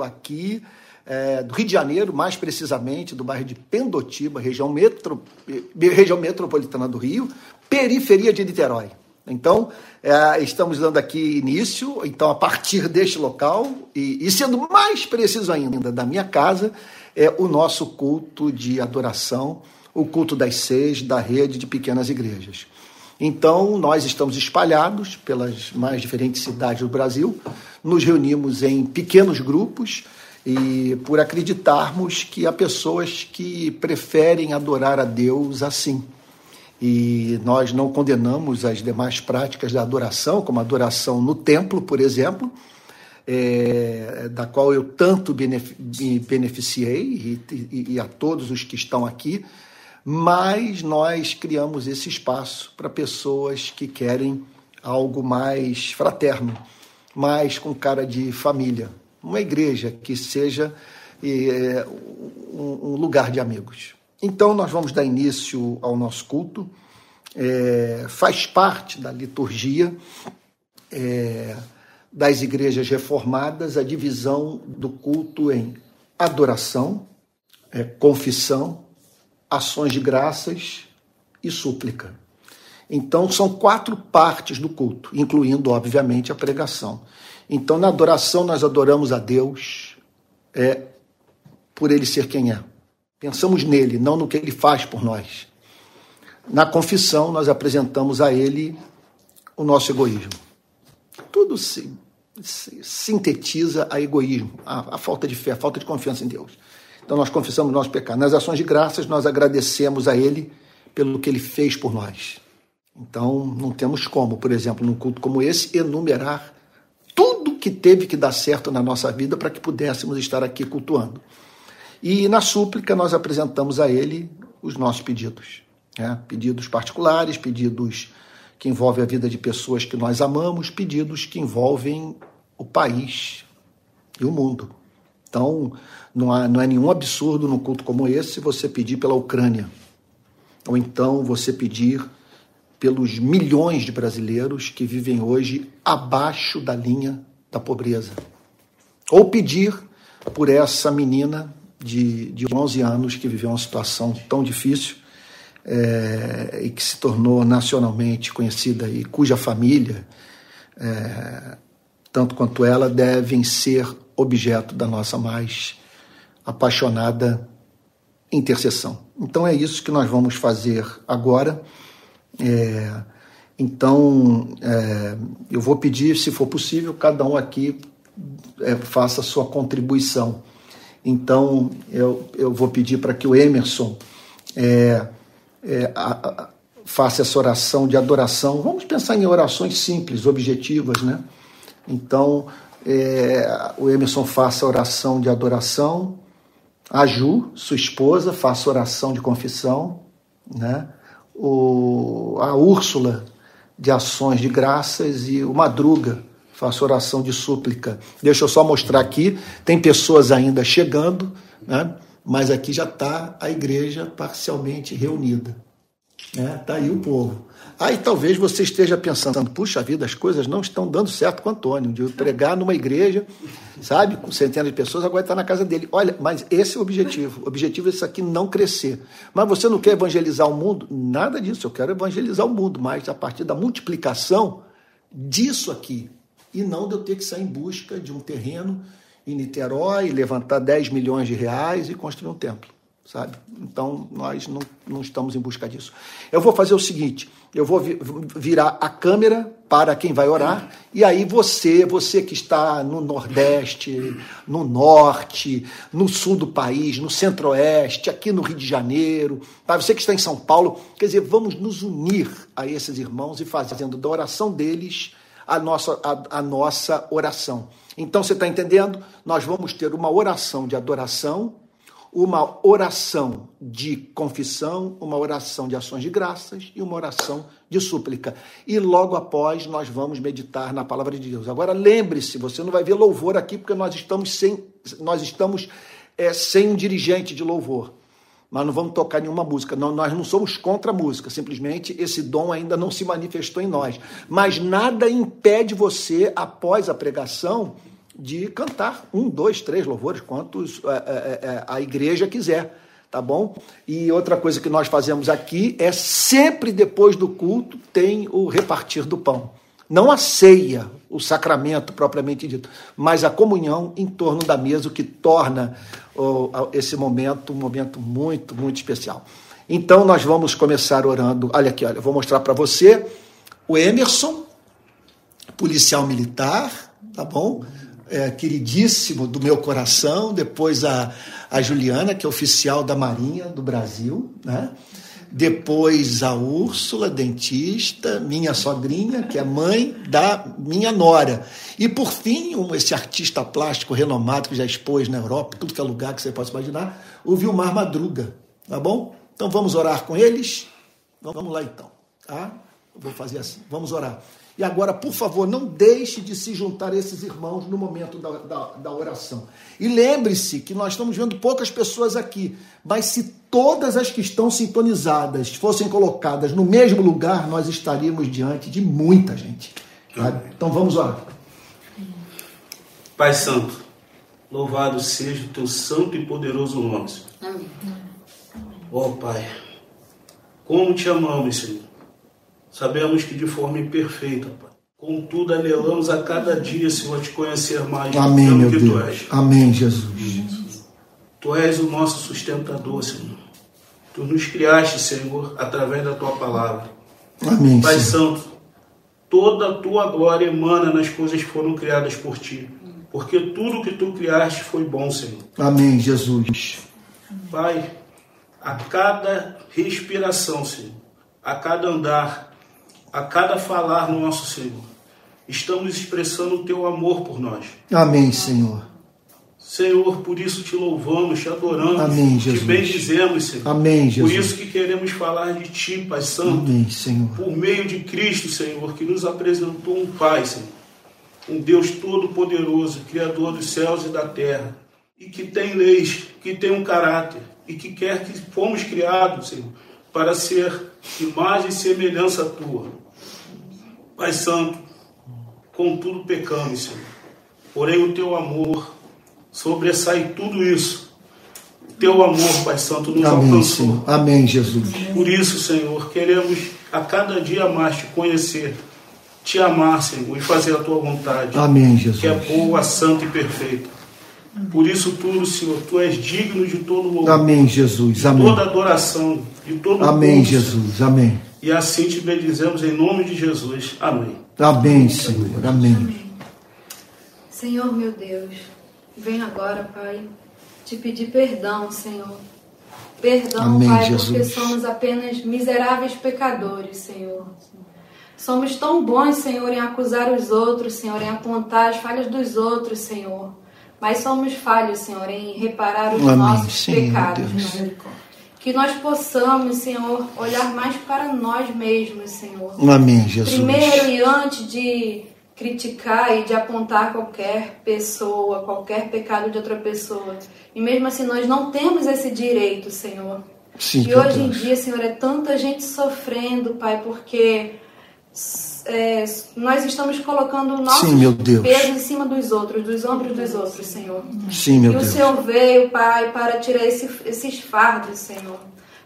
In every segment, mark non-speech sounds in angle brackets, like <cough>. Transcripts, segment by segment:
aqui é, do Rio de Janeiro, mais precisamente do bairro de Pendotiba, região, metro, região metropolitana do Rio, periferia de Niterói. Então, é, estamos dando aqui início, então, a partir deste local, e, e, sendo mais preciso ainda, da minha casa, é o nosso culto de adoração, o culto das seis da rede de pequenas igrejas. Então, nós estamos espalhados pelas mais diferentes cidades do Brasil, nos reunimos em pequenos grupos e por acreditarmos que há pessoas que preferem adorar a Deus assim. E nós não condenamos as demais práticas da adoração, como a adoração no templo, por exemplo, é, da qual eu tanto me beneficiei, e, e, e a todos os que estão aqui, mas nós criamos esse espaço para pessoas que querem algo mais fraterno, mais com cara de família. Uma igreja que seja é, um, lugar de amigos. Então, nós vamos dar início ao nosso culto. É, faz parte da liturgia é, das igrejas reformadas a divisão do culto em adoração, é, confissão ações de graças e súplica. Então, são quatro partes do culto, incluindo, obviamente, a pregação. Então, na adoração, nós adoramos a Deus é, por Ele ser quem é. Pensamos nele, não no que Ele faz por nós. Na confissão, nós apresentamos a Ele o nosso egoísmo. Tudo se, se sintetiza a egoísmo, a, a falta de fé, a falta de confiança em Deus. Então nós confessamos nosso pecado. Nas ações de graças, nós agradecemos a Ele pelo que Ele fez por nós. Então não temos como, por exemplo, num culto como esse, enumerar tudo que teve que dar certo na nossa vida para que pudéssemos estar aqui cultuando. E na súplica nós apresentamos a Ele os nossos pedidos. Né? Pedidos particulares, pedidos que envolvem a vida de pessoas que nós amamos, pedidos que envolvem o país e o mundo. Então, não, há, não é nenhum absurdo num culto como esse você pedir pela Ucrânia. Ou então você pedir pelos milhões de brasileiros que vivem hoje abaixo da linha da pobreza. Ou pedir por essa menina de, de 11 anos que viveu uma situação tão difícil é, e que se tornou nacionalmente conhecida e cuja família, é, tanto quanto ela, devem ser objeto da nossa mais apaixonada intercessão. Então é isso que nós vamos fazer agora. É, então é, eu vou pedir, se for possível, cada um aqui é, faça sua contribuição. Então eu, eu vou pedir para que o Emerson é, é, a, a, faça essa oração de adoração. Vamos pensar em orações simples, objetivas, né? Então é, o Emerson faça oração de adoração, a Ju, sua esposa, faça oração de confissão, né? o, a Úrsula de ações de graças e o Madruga faça oração de súplica. Deixa eu só mostrar aqui, tem pessoas ainda chegando, né? mas aqui já está a igreja parcialmente reunida. Está né? Tá aí o povo. Aí talvez você esteja pensando, puxa vida, as coisas não estão dando certo com o Antônio, de pregar numa igreja, sabe, com centenas de pessoas, agora está na casa dele. Olha, mas esse é o objetivo. O objetivo é isso aqui não crescer. Mas você não quer evangelizar o mundo? Nada disso, eu quero evangelizar o mundo, mas a partir da multiplicação disso aqui. E não de eu ter que sair em busca de um terreno em Niterói, levantar 10 milhões de reais e construir um templo sabe? Então nós não, não estamos em busca disso. Eu vou fazer o seguinte: eu vou virar a câmera para quem vai orar, e aí você, você que está no Nordeste, no Norte, no Sul do país, no Centro-Oeste, aqui no Rio de Janeiro, tá? você que está em São Paulo, quer dizer, vamos nos unir a esses irmãos e fazendo da oração deles a nossa, a, a nossa oração. Então você está entendendo? Nós vamos ter uma oração de adoração uma oração de confissão, uma oração de ações de graças e uma oração de súplica. E logo após nós vamos meditar na palavra de Deus. Agora lembre-se, você não vai ver louvor aqui porque nós estamos sem, nós estamos é, sem um dirigente de louvor. Nós não vamos tocar nenhuma música. Não, nós não somos contra a música, simplesmente esse dom ainda não se manifestou em nós. Mas nada impede você, após a pregação, de cantar um, dois, três louvores, quantos é, é, é, a igreja quiser, tá bom? E outra coisa que nós fazemos aqui é sempre depois do culto tem o repartir do pão. Não a ceia, o sacramento propriamente dito, mas a comunhão em torno da mesa, o que torna esse momento um momento muito, muito especial. Então nós vamos começar orando. Olha aqui, olha, eu vou mostrar para você o Emerson, policial militar, tá bom? É, queridíssimo do meu coração. Depois a, a Juliana, que é oficial da Marinha do Brasil, né? Depois a Úrsula, dentista, minha sogrinha, que é mãe da minha nora. E por fim, um, esse artista plástico renomado que já expôs na Europa, tudo que é lugar que você possa imaginar, o Vilmar Madruga, tá bom? Então vamos orar com eles? Vamos lá então, tá? Vou fazer assim, vamos orar. E agora, por favor, não deixe de se juntar a esses irmãos no momento da, da, da oração. E lembre-se que nós estamos vendo poucas pessoas aqui, mas se todas as que estão sintonizadas fossem colocadas no mesmo lugar, nós estaríamos diante de muita gente. Tá? Então vamos orar. Pai Santo, louvado seja o teu santo e poderoso nome. Amém. Ó oh, Pai, como te amamos, Senhor. Sabemos que de forma imperfeita, Pai. Contudo, anelamos a cada dia, Senhor, te conhecer mais Amém, meu que Deus. Tu és. Amém, Jesus. Tu és o nosso sustentador, Senhor. Tu nos criaste, Senhor, através da tua palavra. Amém. Pai Senhor. Santo, toda a tua glória emana nas coisas que foram criadas por ti. Porque tudo que tu criaste foi bom, Senhor. Amém, Jesus. Pai, a cada respiração, Senhor, a cada andar, a cada falar no nosso Senhor, estamos expressando o teu amor por nós. Amém, Senhor. Senhor, por isso te louvamos, te adoramos, Amém, Jesus. te bendizemos, Senhor. Amém, Jesus. Por isso que queremos falar de Ti, Pai Santo. Amém, Senhor. Por meio de Cristo, Senhor, que nos apresentou um Pai, Senhor. Um Deus todo-poderoso, Criador dos céus e da terra. E que tem leis, que tem um caráter. E que quer que fomos criados, Senhor, para ser imagem e semelhança tua. Pai Santo, contudo pecamos, Senhor. Porém, o teu amor sobressai tudo isso. O teu amor, Pai Santo, nos Amém, alcançou. Senhor. Amém, Jesus. Por isso, Senhor, queremos a cada dia mais te conhecer, te amar, Senhor, e fazer a tua vontade. Amém, Jesus. Que é boa, santa e perfeita. Por isso tudo, Senhor, tu és digno de todo louvor. Amém, Jesus. Amém. Toda adoração, de todo Amém, Jesus. Amém. E assim te bendizemos em nome de Jesus. Amém. Amém, Senhor. Amém. Amém. Senhor meu Deus, venho agora, Pai, te pedir perdão, Senhor. Perdão, Amém, Pai, Jesus. porque somos apenas miseráveis pecadores, Senhor. Somos tão bons, Senhor, em acusar os outros, Senhor, em apontar as falhas dos outros, Senhor. Mas somos falhos, Senhor, em reparar os Amém, nossos Senhor, pecados, Deus. Senhor. Que nós possamos, Senhor, olhar mais para nós mesmos, Senhor. Amém, Jesus. Primeiro e antes de criticar e de apontar qualquer pessoa, qualquer pecado de outra pessoa. E mesmo assim, nós não temos esse direito, Senhor. Sim, e hoje em Deus. dia, Senhor, é tanta gente sofrendo, Pai, porque é, nós estamos colocando o nosso peso em cima dos outros, dos ombros dos outros, Senhor. Sim, meu e o. Senhor veio, Pai, para tirar esse, esses fardos, Senhor.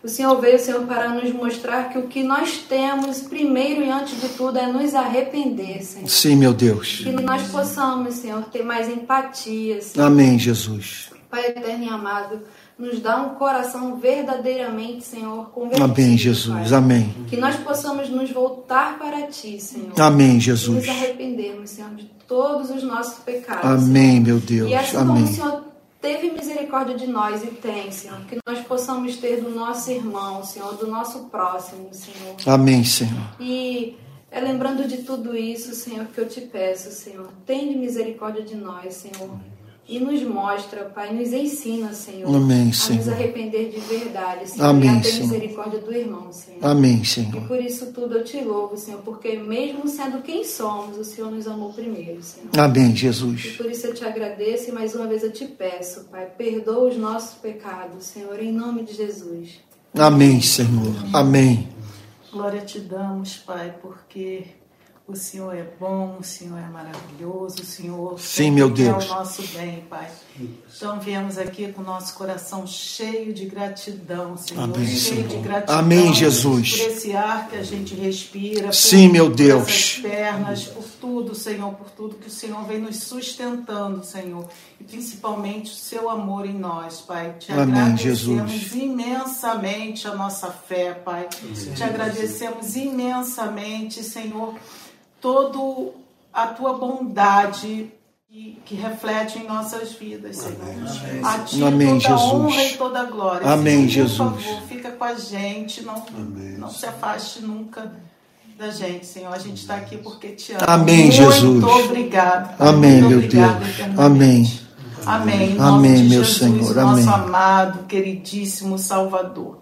O Senhor veio, Senhor, para nos mostrar que o que nós temos, primeiro e antes de tudo, é nos arrepender, Senhor. Sim, meu Deus. Que nós possamos, Senhor, ter mais empatia, Senhor. Amém, Jesus. Pai eterno e amado, nos dá um coração verdadeiramente, Senhor, convertido. Amém, Jesus. Pai. Amém. Que nós possamos nos voltar para Ti, Senhor. Amém, E Jesus. nos arrependermos, Senhor, de todos os nossos pecados. Amém, meu Senhor. Deus. E assim como o Amém. Senhor teve misericórdia de nós e tem, Senhor, que nós possamos ter do nosso irmão, Senhor, do nosso próximo, Senhor. Amém, Senhor. E é lembrando de tudo isso, Senhor, que eu te peço, Senhor. Tenha misericórdia de nós, Senhor. E nos mostra, Pai, nos ensina, Senhor, Amém, a nos Senhor. arrepender de verdade, Senhor, Amém, e a ter Senhor. misericórdia do irmão, Senhor. Amém, E Senhor. por isso tudo eu te louvo, Senhor, porque mesmo sendo quem somos, o Senhor nos amou primeiro, Senhor. Amém, E Jesus. por isso eu te agradeço e mais uma vez eu te peço, Pai, perdoa os nossos pecados, Senhor, em nome de Jesus. Amém, Senhor. Amém. Glória te damos, Pai, porque O Senhor é bom, o Senhor é maravilhoso, o Senhor Sim, meu Deus. é o nosso bem, Pai. Então viemos aqui com o nosso coração cheio de gratidão, Senhor. Amém, cheio Senhor. de gratidão. Amém, Jesus. Por esse ar que a gente respira. Sim, por, meu por Deus. essas pernas, por tudo, Senhor, por tudo que o Senhor vem nos sustentando, Senhor. E principalmente o seu amor em nós, Pai. Te Amém, agradecemos Jesus. imensamente a nossa fé, Pai. Te agradecemos imensamente, Senhor, toda a tua bondade que, que reflete em nossas vidas, Senhor. A ti Amém, toda a Jesus. honra e toda a glória. Amém, Senhor, Jesus. Por favor, fica com a gente, não, não se afaste nunca da gente, Senhor. A gente está aqui porque te ama. Amém, Muito Jesus. obrigado. Amém, Muito meu obrigado Deus. eternamente. Amém. Amém. Em Amém, meu Jesus, Senhor. Nosso Amém. amado, queridíssimo Salvador.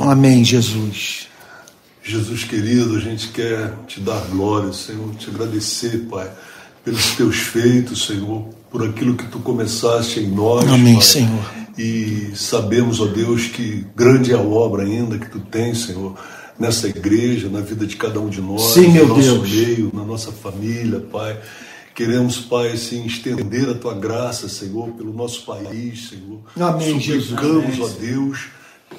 Amém, Jesus. Jesus querido, a gente quer te dar glória, Senhor, te agradecer, Pai, pelos teus feitos, Senhor, por aquilo que tu começaste em nós. Amém, Pai. Senhor. E sabemos, ó Deus, que grande é a obra ainda que tu tens, Senhor, nessa igreja, na vida de cada um de nós, Sim, meu no nosso Deus. meio, na nossa família, Pai. Queremos, Pai, assim, estender a tua graça, Senhor, pelo nosso país, Senhor. Amém, Jesus. Suplicamos, ó Deus,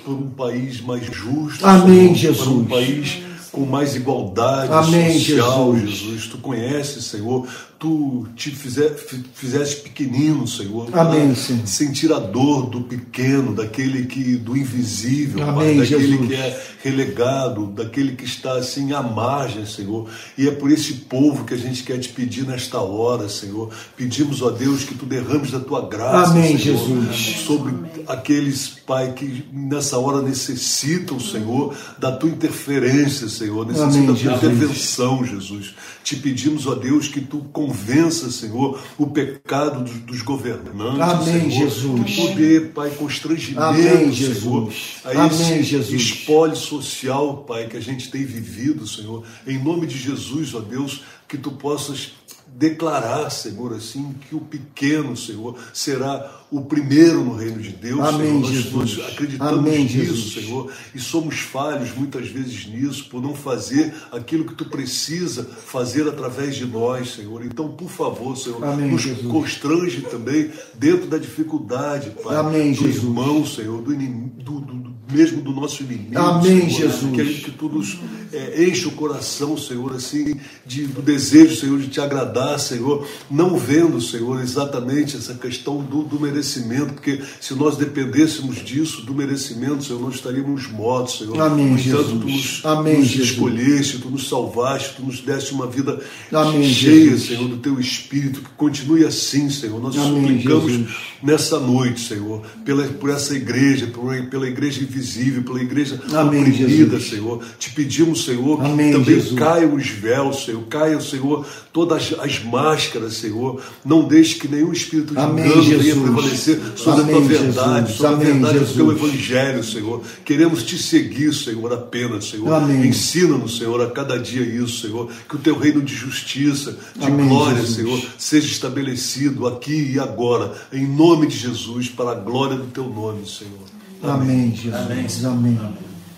por um país mais justo, Amém, Senhor, por um Jesus. país com mais igualdade Amém, social, Jesus. Jesus. Tu conheces, Senhor. Tu te fize- fi- fizeste pequenino, Senhor. Amém, Senhor. Sentir a dor do pequeno, daquele que do invisível, Pai, Amém, daquele Jesus. que é relegado, daquele que está assim à margem, Senhor. E é por esse povo que a gente quer te pedir nesta hora, Senhor. Pedimos, ó Deus, que tu derrames da tua graça, Amém, Senhor, Jesus. sobre aqueles, Pai, que nessa hora necessitam, Senhor, da tua interferência, Senhor, necessitam Amém, da tua Jesus. intervenção, Jesus. Te pedimos, ó Deus, que tu convença, Senhor, o pecado dos, dos governantes, Amém, Senhor. Jesus. Tu poder, Pai, constrangimento, Amém, Senhor, Jesus. a Amém, Jesus. espólio social, Pai, que a gente tem vivido, Senhor. Em nome de Jesus, ó Deus, que tu possas declarar, Senhor, assim, que o pequeno, Senhor, será o primeiro no reino de Deus, Amém, Senhor. Nós, Jesus. nós acreditamos Amém, nisso, Jesus. Senhor, e somos falhos muitas vezes nisso, por não fazer aquilo que tu precisa fazer através de nós, Senhor. Então, por favor, Senhor, Amém, nos Jesus. constrange também dentro da dificuldade, Pai, Amém, do Jesus. irmão, Senhor, do- do- do- mesmo do nosso inimigo, Amém, Senhor, Jesus. Que, que tu nos é, enche o coração, Senhor, assim, de, do desejo, Senhor, de te agradar, Senhor, não vendo, Senhor, exatamente essa questão do, do merecimento, porque se nós dependêssemos disso, do merecimento, Senhor, nós estaríamos mortos, Senhor. Amém, no entanto, Jesus. tu nos, Amém, nos Jesus. escolheste, tu nos salvaste, tu nos deste uma vida Amém, cheia, Jesus. Senhor, do teu Espírito, que continue assim, Senhor. Nós Amém, suplicamos Jesus. nessa noite, Senhor, pela, por essa igreja, por, pela igreja invisível, pela igreja Amém, oprimida, Jesus. Senhor. Te pedimos, Senhor, Amém, que também Jesus. caiam os véus, Senhor, caiam, Senhor, todas as máscaras, Senhor. Não deixe que nenhum espírito de Amém, engano venha prevalecer sobre Amém, a tua verdade, Jesus. sobre Amém, a verdade do teu evangelho, Senhor. Queremos te seguir, Senhor, apenas, Senhor. Ensina-nos, Senhor, a cada dia isso, Senhor. Que o teu reino de justiça, de glória, Jesus. Senhor, seja estabelecido aqui e agora, em nome de Jesus, para a glória do teu nome, Senhor. Amém, Jesus. Amém.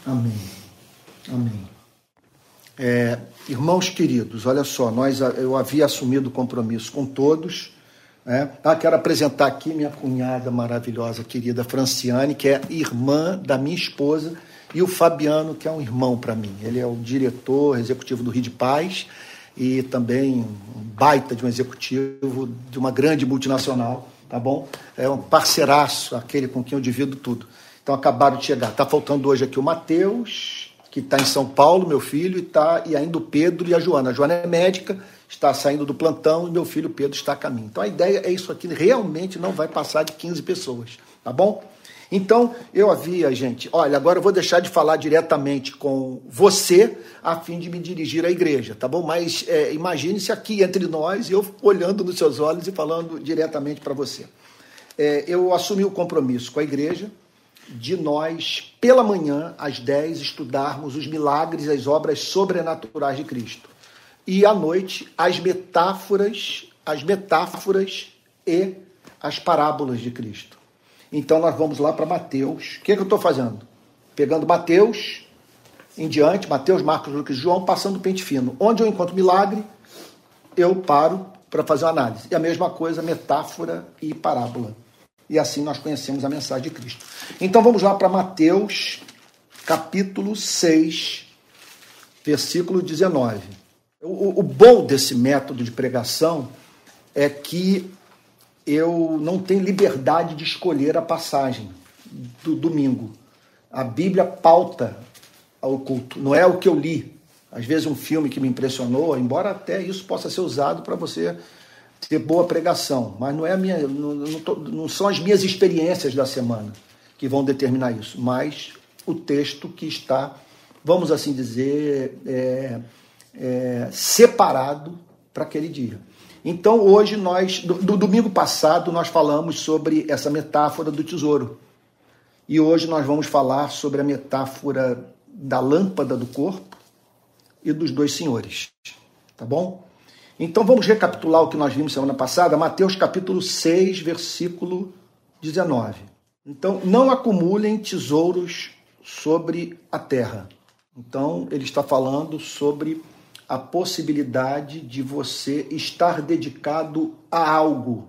Amém. Amém. É, irmãos queridos, olha só, nós, eu havia assumido o compromisso com todos. né? Ah, quero apresentar aqui minha cunhada maravilhosa, querida Franciane, que é irmã da minha esposa, e o Fabiano, que é um irmão para mim. Ele é o diretor executivo do Rio de Paz e também um baita de um executivo de uma grande multinacional, tá bom? É um parceiraço, aquele com quem eu divido tudo. Então acabaram de chegar. Está faltando hoje aqui o Matheus, que está em São Paulo, meu filho, e, tá, e ainda o Pedro e a Joana. A Joana é médica, está saindo do plantão e meu filho Pedro está a caminho. Então a ideia é isso aqui, realmente não vai passar de 15 pessoas, tá bom? Então, eu havia, gente, olha, agora eu vou deixar de falar diretamente com você a fim de me dirigir à igreja, tá bom? Mas é, imagine-se aqui entre nós, eu olhando nos seus olhos e falando diretamente para você. É, eu assumi o compromisso com a igreja de nós, pela manhã, às 10, estudarmos os milagres e as obras sobrenaturais de Cristo. E à noite, as metáforas, as metáforas e as parábolas de Cristo. Então nós vamos lá para Mateus. O que, é que eu estou fazendo? Pegando Mateus em diante, Mateus, Marcos, Lucas e João, passando o pente fino. Onde eu encontro milagre, eu paro para fazer uma análise. E a mesma coisa, metáfora e parábola. E assim nós conhecemos a mensagem de Cristo. Então vamos lá para Mateus, capítulo 6, versículo 19. O, o bom desse método de pregação é que eu não tenho liberdade de escolher a passagem do domingo. A Bíblia pauta ao culto, não é o que eu li. Às vezes um filme que me impressionou, embora até isso possa ser usado para você ter boa pregação, mas não é a minha, não, não, não são as minhas experiências da semana que vão determinar isso, mas o texto que está, vamos assim dizer, é, é, separado para aquele dia. Então hoje nós, do, do domingo passado, nós falamos sobre essa metáfora do tesouro. E hoje nós vamos falar sobre a metáfora da lâmpada do corpo e dos dois senhores. Tá bom? Então vamos recapitular o que nós vimos semana passada, Mateus capítulo 6, versículo 19. Então, não acumulem tesouros sobre a terra. Então, ele está falando sobre a possibilidade de você estar dedicado a algo.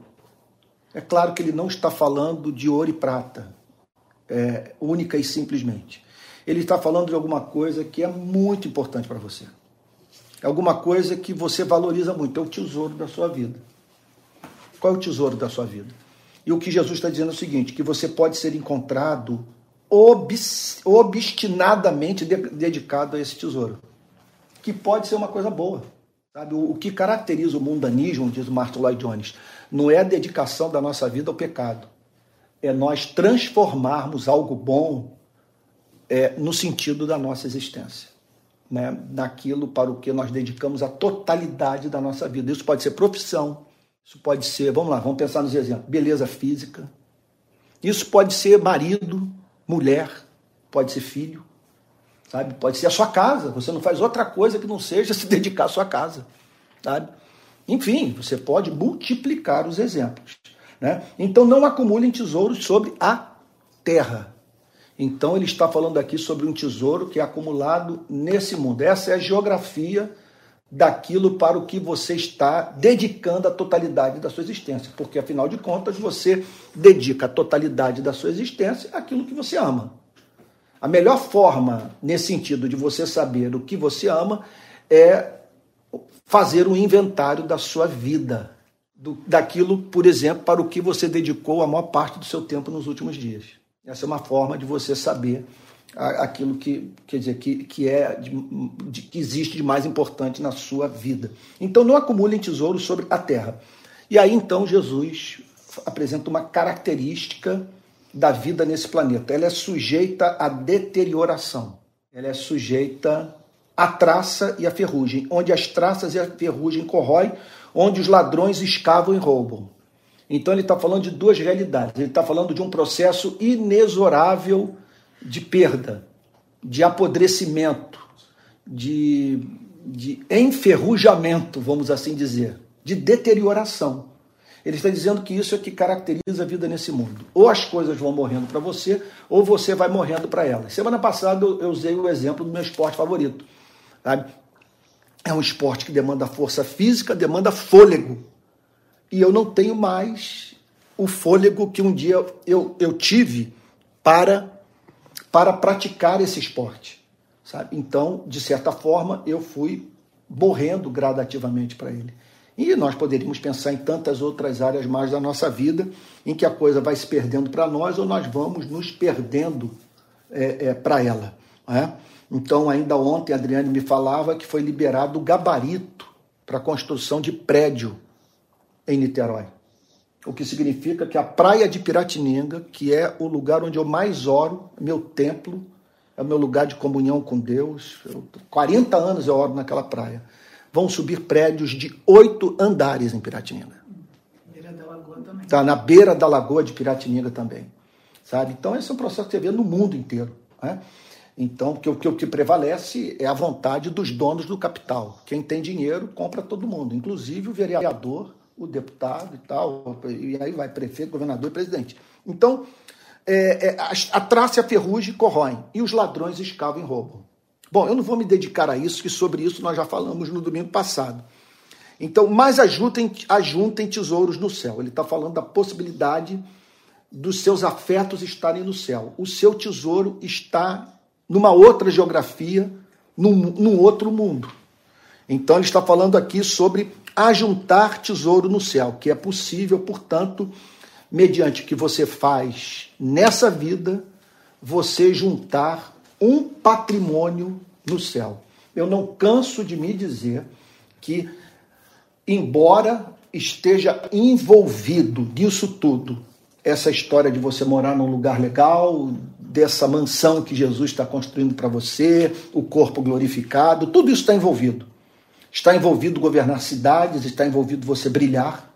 É claro que ele não está falando de ouro e prata, é, única e simplesmente. Ele está falando de alguma coisa que é muito importante para você. É alguma coisa que você valoriza muito, é o tesouro da sua vida. Qual é o tesouro da sua vida? E o que Jesus está dizendo é o seguinte: que você pode ser encontrado obstinadamente dedicado a esse tesouro que pode ser uma coisa boa. Sabe? O, que caracteriza o mundanismo, diz o Martin Lloyd Jones, não é a dedicação da nossa vida ao pecado. É nós transformarmos algo bom é, no sentido da nossa existência. Né? Naquilo para o que nós dedicamos a totalidade da nossa vida. Isso pode ser profissão, isso pode ser, vamos lá, vamos pensar nos exemplos, beleza física. Isso pode ser marido, mulher, pode ser filho, sabe? Pode ser a sua casa, você não faz outra coisa que não seja <laughs> se dedicar à sua casa, sabe? Enfim, você pode multiplicar os exemplos, né? Então não acumulem tesouros sobre a terra. Então ele está falando aqui sobre um tesouro que é acumulado nesse mundo. Essa é a geografia daquilo para o que você está dedicando a totalidade da sua existência, porque afinal de contas você dedica a totalidade da sua existência àquilo que você ama. A melhor forma, nesse sentido, de você saber o que você ama é fazer um inventário da sua vida, do, daquilo, por exemplo, para o que você dedicou a maior parte do seu tempo nos últimos dias. Essa é uma forma de você saber aquilo que quer dizer que, que é de, de, que existe de mais importante na sua vida. Então não acumulem tesouros sobre a terra. E aí então Jesus apresenta uma característica da vida nesse planeta. Ela é sujeita à deterioração. Ela é sujeita à traça e à ferrugem, onde as traças e a ferrugem corroem, onde os ladrões escavam e roubam. Então ele está falando de duas realidades. Ele está falando de um processo inexorável de perda, de apodrecimento, de, de enferrujamento, vamos assim dizer, de deterioração. Ele está dizendo que isso é que caracteriza a vida nesse mundo. Ou as coisas vão morrendo para você, ou você vai morrendo para elas. Semana passada eu usei o exemplo do meu esporte favorito. Sabe? É um esporte que demanda força física, demanda fôlego. E eu não tenho mais o fôlego que um dia eu, eu tive para, para praticar esse esporte. Sabe? Então, de certa forma, eu fui morrendo gradativamente para ele. E nós poderíamos pensar em tantas outras áreas mais da nossa vida em que a coisa vai se perdendo para nós ou nós vamos nos perdendo é, é, para ela. É? Então, ainda ontem, a Adriane me falava que foi liberado o gabarito para a construção de prédio em Niterói. O que significa que a praia de Piratininga, que é o lugar onde eu mais oro, meu templo, é o meu lugar de comunhão com Deus. Eu, 40 anos eu oro naquela praia vão subir prédios de oito andares em Piratininga. Beira da Lagoa também. Tá na beira da Lagoa de Piratininga também. Sabe? Então, esse é um processo que você vê no mundo inteiro. Né? Então, porque o que, o que prevalece é a vontade dos donos do capital. Quem tem dinheiro compra todo mundo, inclusive o vereador, o deputado e tal, e aí vai prefeito, governador e presidente. Então, é, é, a, traça e a ferrugem corroem, e os ladrões escavam e roubam. Bom, eu não vou me dedicar a isso, que sobre isso nós já falamos no domingo passado. Então, mas ajuntem, ajuntem tesouros no céu. Ele está falando da possibilidade dos seus afetos estarem no céu. O seu tesouro está numa outra geografia, num, num outro mundo. Então, ele está falando aqui sobre ajuntar tesouro no céu, que é possível, portanto, mediante o que você faz nessa vida, você juntar um patrimônio no céu. Eu não canso de me dizer que, embora esteja envolvido nisso tudo, essa história de você morar num lugar legal, dessa mansão que Jesus está construindo para você, o corpo glorificado, tudo isso está envolvido. Está envolvido governar cidades, está envolvido você brilhar,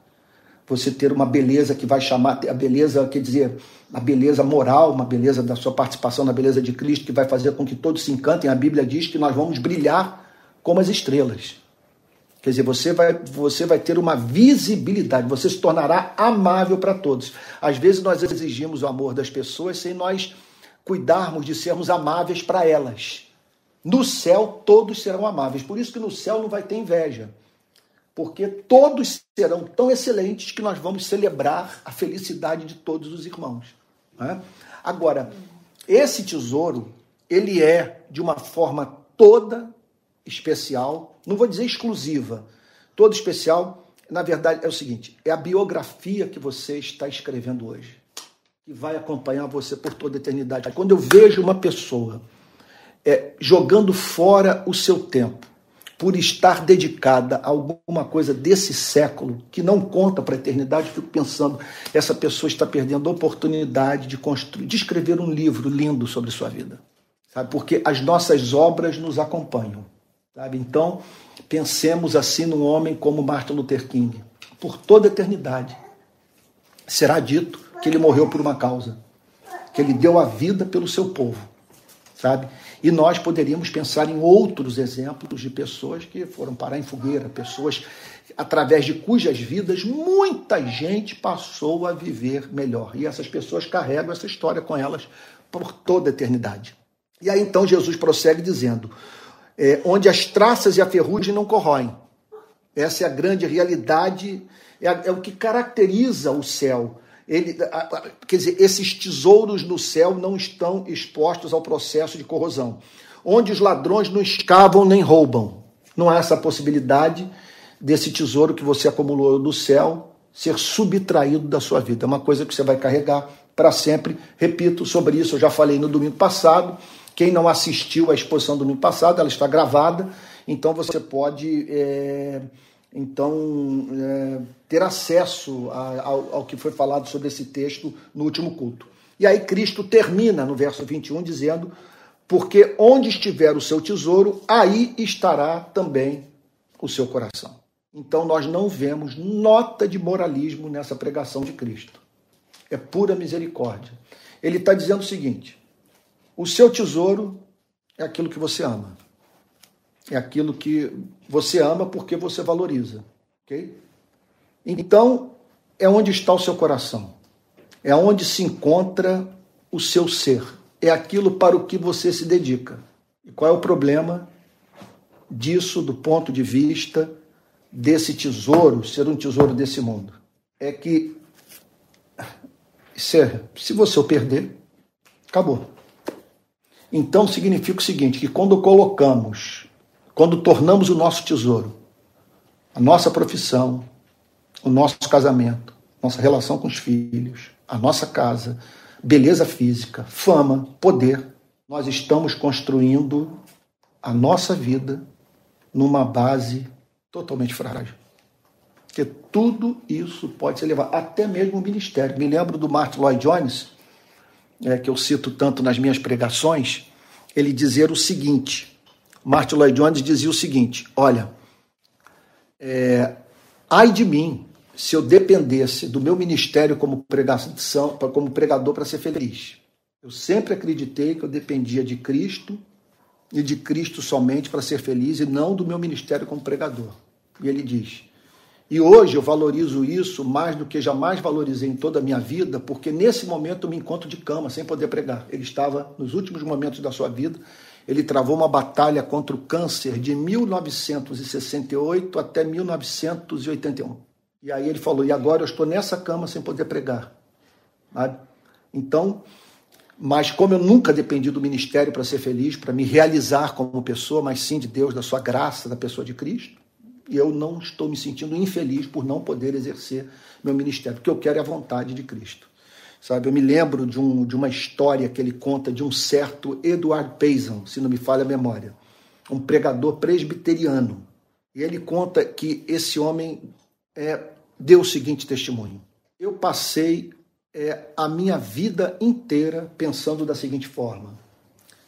você ter uma beleza que vai chamar, a beleza, quer dizer, a beleza moral, uma beleza da sua participação na beleza de Cristo, que vai fazer com que todos se encantem. A Bíblia diz que nós vamos brilhar como as estrelas. Quer dizer, você vai, você vai ter uma visibilidade, você se tornará amável para todos. Às vezes nós exigimos o amor das pessoas sem nós cuidarmos de sermos amáveis para elas. No céu, todos serão amáveis. Por isso que no céu não vai ter inveja porque todos serão tão excelentes que nós vamos celebrar a felicidade de todos os irmãos. Né? Agora, esse tesouro, ele é de uma forma toda especial, não vou dizer exclusiva, toda especial, na verdade é o seguinte, é a biografia que você está escrevendo hoje, que vai acompanhar você por toda a eternidade. Quando eu vejo uma pessoa é, jogando fora o seu tempo, por estar dedicada a alguma coisa desse século que não conta para a eternidade, fico pensando, essa pessoa está perdendo a oportunidade de construir, de escrever um livro lindo sobre sua vida. Sabe? Porque as nossas obras nos acompanham. Sabe? Então, pensemos assim num homem como Martin Luther King. Por toda a eternidade será dito que ele morreu por uma causa, que ele deu a vida pelo seu povo, sabe? E nós poderíamos pensar em outros exemplos de pessoas que foram parar em fogueira, pessoas através de cujas vidas muita gente passou a viver melhor. E essas pessoas carregam essa história com elas por toda a eternidade. E aí então Jesus prossegue dizendo: é, onde as traças e a ferrugem não corroem. Essa é a grande realidade, é, é o que caracteriza o céu ele, quer dizer, esses tesouros no céu não estão expostos ao processo de corrosão, onde os ladrões não escavam nem roubam. Não há essa possibilidade desse tesouro que você acumulou no céu ser subtraído da sua vida. É uma coisa que você vai carregar para sempre. Repito sobre isso, eu já falei no domingo passado. Quem não assistiu à exposição do domingo passado, ela está gravada, então você pode. É então é, ter acesso a, ao, ao que foi falado sobre esse texto no último culto. E aí Cristo termina no verso 21 dizendo: Porque onde estiver o seu tesouro, aí estará também o seu coração. Então nós não vemos nota de moralismo nessa pregação de Cristo. É pura misericórdia. Ele está dizendo o seguinte: o seu tesouro é aquilo que você ama é aquilo que você ama porque você valoriza. ok? Então, é onde está o seu coração. É onde se encontra o seu ser. É aquilo para o que você se dedica. E qual é o problema disso do ponto de vista desse tesouro, ser um tesouro desse mundo? É que se você o perder, acabou. Então significa o seguinte, que quando colocamos quando tornamos o nosso tesouro, a nossa profissão, o nosso casamento, nossa relação com os filhos, a nossa casa, beleza física, fama, poder, nós estamos construindo a nossa vida numa base totalmente frágil. Porque tudo isso pode ser levado, até mesmo o ministério. Me lembro do Martin Lloyd Jones, é, que eu cito tanto nas minhas pregações, ele dizer o seguinte: Martin Lloyd Jones dizia o seguinte: olha, é, ai de mim se eu dependesse do meu ministério como, pregação, como pregador para ser feliz. Eu sempre acreditei que eu dependia de Cristo e de Cristo somente para ser feliz e não do meu ministério como pregador. E ele diz: e hoje eu valorizo isso mais do que jamais valorizei em toda a minha vida, porque nesse momento eu me encontro de cama, sem poder pregar. Ele estava nos últimos momentos da sua vida ele travou uma batalha contra o câncer de 1968 até 1981. E aí ele falou: e agora eu estou nessa cama sem poder pregar. Então, mas como eu nunca dependi do ministério para ser feliz, para me realizar como pessoa, mas sim de Deus, da sua graça, da pessoa de Cristo, eu não estou me sentindo infeliz por não poder exercer meu ministério, porque eu quero é a vontade de Cristo. Sabe, eu me lembro de, um, de uma história que ele conta de um certo Eduard Payson, se não me falha a memória, um pregador presbiteriano. E ele conta que esse homem é, deu o seguinte testemunho: Eu passei é, a minha vida inteira pensando da seguinte forma: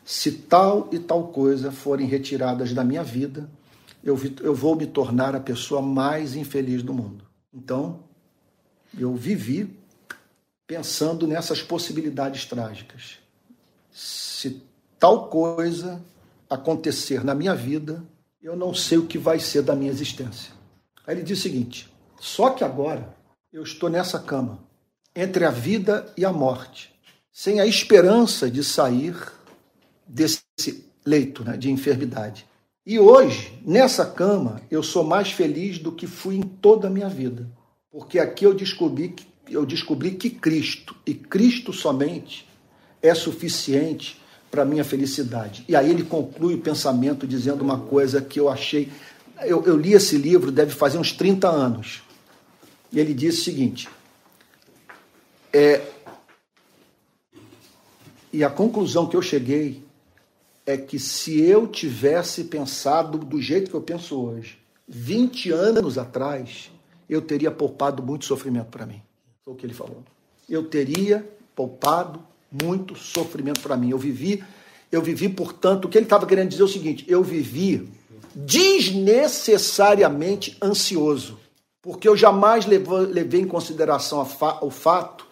se tal e tal coisa forem retiradas da minha vida, eu, eu vou me tornar a pessoa mais infeliz do mundo. Então, eu vivi pensando nessas possibilidades trágicas. Se tal coisa acontecer na minha vida, eu não sei o que vai ser da minha existência. Aí ele diz o seguinte: só que agora eu estou nessa cama entre a vida e a morte, sem a esperança de sair desse leito né, de enfermidade. E hoje, nessa cama, eu sou mais feliz do que fui em toda a minha vida, porque aqui eu descobri que, eu descobri que Cristo, e Cristo somente, é suficiente para minha felicidade. E aí ele conclui o pensamento dizendo uma coisa que eu achei. Eu, eu li esse livro, deve fazer uns 30 anos. E ele disse o seguinte: é, e a conclusão que eu cheguei é que se eu tivesse pensado do jeito que eu penso hoje, 20 anos atrás, eu teria poupado muito sofrimento para mim. Foi o que ele falou. Eu teria poupado muito sofrimento para mim. Eu vivi, eu vivi, portanto, o que ele estava querendo dizer é o seguinte: eu vivi desnecessariamente ansioso, porque eu jamais levei em consideração o fato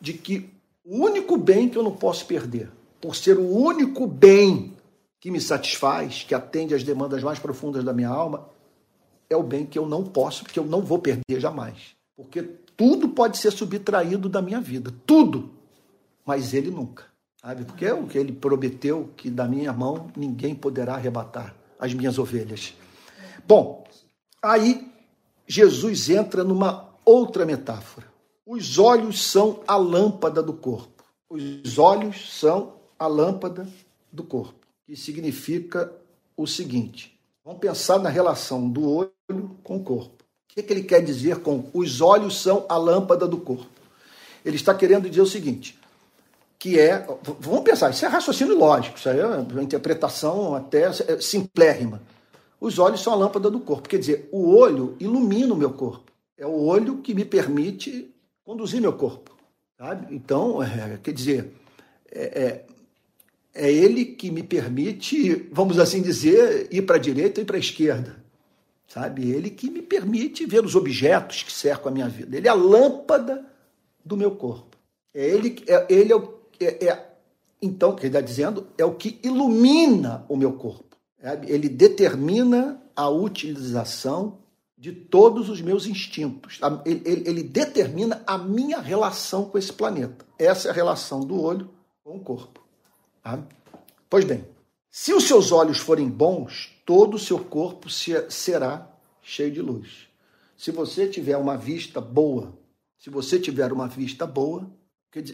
de que o único bem que eu não posso perder, por ser o único bem que me satisfaz, que atende às demandas mais profundas da minha alma, é o bem que eu não posso, que eu não vou perder jamais. Porque tudo pode ser subtraído da minha vida, tudo, mas ele nunca. Sabe? Porque o que ele prometeu que da minha mão ninguém poderá arrebatar as minhas ovelhas. Bom, aí Jesus entra numa outra metáfora. Os olhos são a lâmpada do corpo. Os olhos são a lâmpada do corpo, que significa o seguinte: vamos pensar na relação do olho com o corpo. Que, que ele quer dizer com os olhos são a lâmpada do corpo? Ele está querendo dizer o seguinte: que é, vamos pensar, isso é raciocínio lógico, isso aí é uma interpretação até simplérrima. Os olhos são a lâmpada do corpo, quer dizer, o olho ilumina o meu corpo. É o olho que me permite conduzir meu corpo. Sabe? Então, é, quer dizer, é, é, é, ele que me permite, vamos assim dizer, ir para a direita e para a esquerda. Sabe? Ele que me permite ver os objetos que cercam a minha vida. Ele é a lâmpada do meu corpo. É ele, é, ele é, o, é, é então, o que ele está dizendo é o que ilumina o meu corpo. Sabe? Ele determina a utilização de todos os meus instintos. Ele, ele, ele, determina a minha relação com esse planeta. Essa é a relação do olho com o corpo. Tá? Pois bem, se os seus olhos forem bons, todo o seu corpo será cheio de luz. Se você tiver uma vista boa, se você tiver uma vista boa,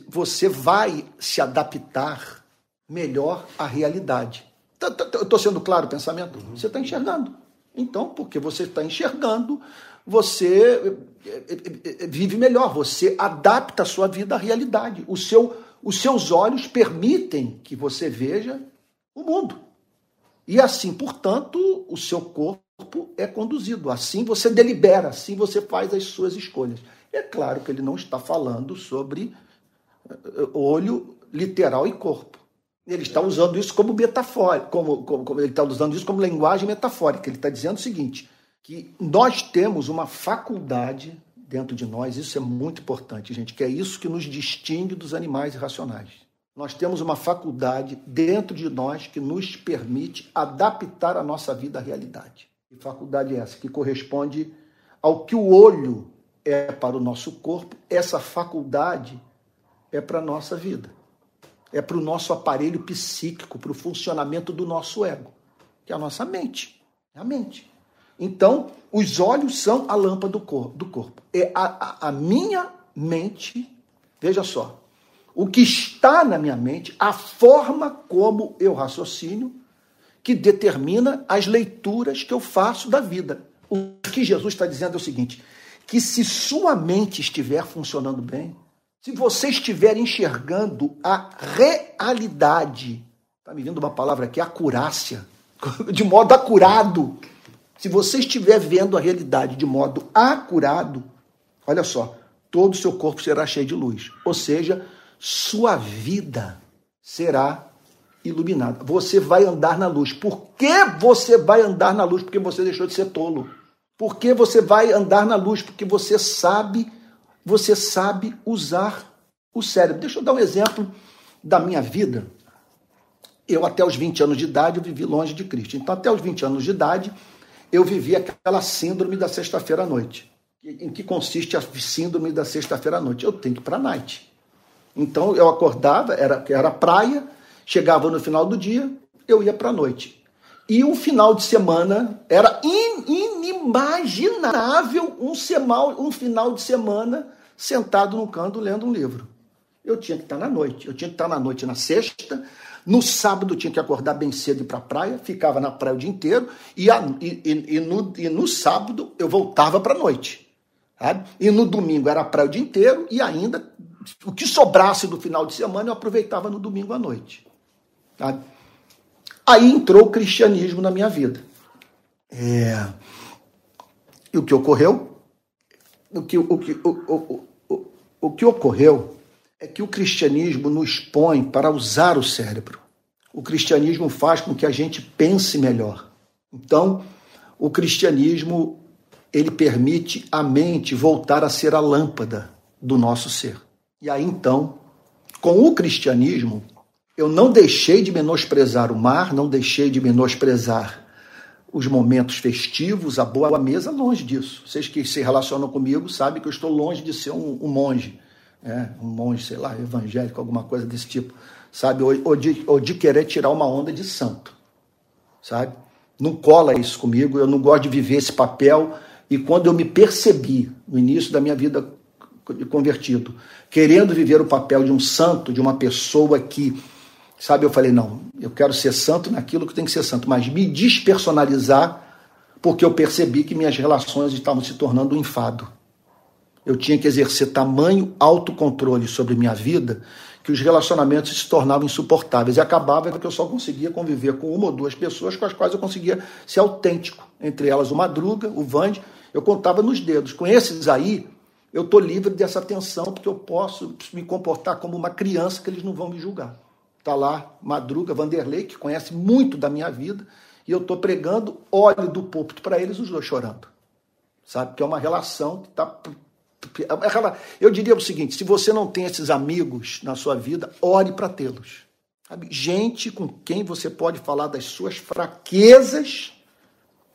você vai se adaptar melhor à realidade. Tá, tá, tá, Estou sendo claro o pensamento? Você está enxergando. Então, porque você está enxergando, você eh, eh, eh, vive melhor, você adapta a sua vida à realidade. O seu, os seus olhos permitem que você veja o mundo. E assim, portanto, o seu corpo é conduzido. Assim você delibera, assim você faz as suas escolhas. É claro que ele não está falando sobre olho literal e corpo. Ele está usando isso como metafórico, como, como, como, ele está usando isso como linguagem metafórica. Ele está dizendo o seguinte: que nós temos uma faculdade dentro de nós, isso é muito importante, gente, que é isso que nos distingue dos animais irracionais. Nós temos uma faculdade dentro de nós que nos permite adaptar a nossa vida à realidade. Que faculdade é essa? Que corresponde ao que o olho é para o nosso corpo, essa faculdade é para a nossa vida. é para o nosso aparelho psíquico, para o funcionamento do nosso ego, que é a nossa mente. É a mente. Então, os olhos são a lâmpada do corpo. É a, a, a minha mente, veja só, o que está na minha mente, a forma como eu raciocínio, que determina as leituras que eu faço da vida. O que Jesus está dizendo é o seguinte: que se sua mente estiver funcionando bem, se você estiver enxergando a realidade, está me vindo uma palavra aqui, acurácia, <laughs> de modo acurado. Se você estiver vendo a realidade de modo acurado, olha só, todo o seu corpo será cheio de luz. Ou seja, sua vida será iluminada. Você vai andar na luz. Por que você vai andar na luz? Porque você deixou de ser tolo. Por que você vai andar na luz? Porque você sabe, você sabe usar o cérebro. Deixa eu dar um exemplo da minha vida. Eu, até os 20 anos de idade, eu vivi longe de Cristo. Então, até os 20 anos de idade, eu vivi aquela síndrome da sexta-feira à noite. Em que consiste a síndrome da sexta-feira à noite? Eu tenho que ir para a night. Então, eu acordava, era, era praia, chegava no final do dia, eu ia para a noite. E um final de semana era in, inimaginável um, semal, um final de semana sentado no canto lendo um livro. Eu tinha que estar na noite. Eu tinha que estar na noite na sexta. No sábado tinha que acordar bem cedo para a praia, ficava na praia o dia inteiro, e, a, e, e, e, no, no sábado eu voltava para a noite. Sabe? E no domingo era praia o dia inteiro, e ainda o que sobrasse do final de semana eu aproveitava no domingo à noite. Sabe? Aí entrou o cristianismo na minha vida. É... E o que ocorreu? O que, o, que, o, o, o, o que ocorreu é que o cristianismo nos põe para usar o cérebro. O cristianismo faz com que a gente pense melhor. Então, o cristianismo ele permite a mente voltar a ser a lâmpada do nosso ser. E aí então, com o cristianismo, eu não deixei de menosprezar o mar, não deixei de menosprezar os momentos festivos, a boa mesa, longe disso. Vocês que se relacionam comigo sabem que eu estou longe de ser um, um monge é, um monge, sei lá, evangélico, alguma coisa desse tipo, sabe? Ou, ou, de, ou de querer tirar uma onda de santo, sabe? Não cola isso comigo, eu não gosto de viver esse papel. E quando eu me percebi, no início da minha vida convertido, querendo viver o papel de um santo, de uma pessoa que, sabe, eu falei, não, eu quero ser santo naquilo que tem que ser santo, mas me despersonalizar, porque eu percebi que minhas relações estavam se tornando um enfado eu tinha que exercer tamanho autocontrole sobre minha vida que os relacionamentos se tornavam insuportáveis. E acabava que eu só conseguia conviver com uma ou duas pessoas com as quais eu conseguia ser autêntico. Entre elas o Madruga, o Vande, eu contava nos dedos. Com esses aí, eu estou livre dessa tensão, porque eu posso me comportar como uma criança que eles não vão me julgar. Está lá Madruga, Vanderlei, que conhece muito da minha vida, e eu estou pregando, olho do púlpito para eles, os dois chorando. Sabe? Que é uma relação que está eu diria o seguinte: se você não tem esses amigos na sua vida, ore para tê-los. Gente com quem você pode falar das suas fraquezas,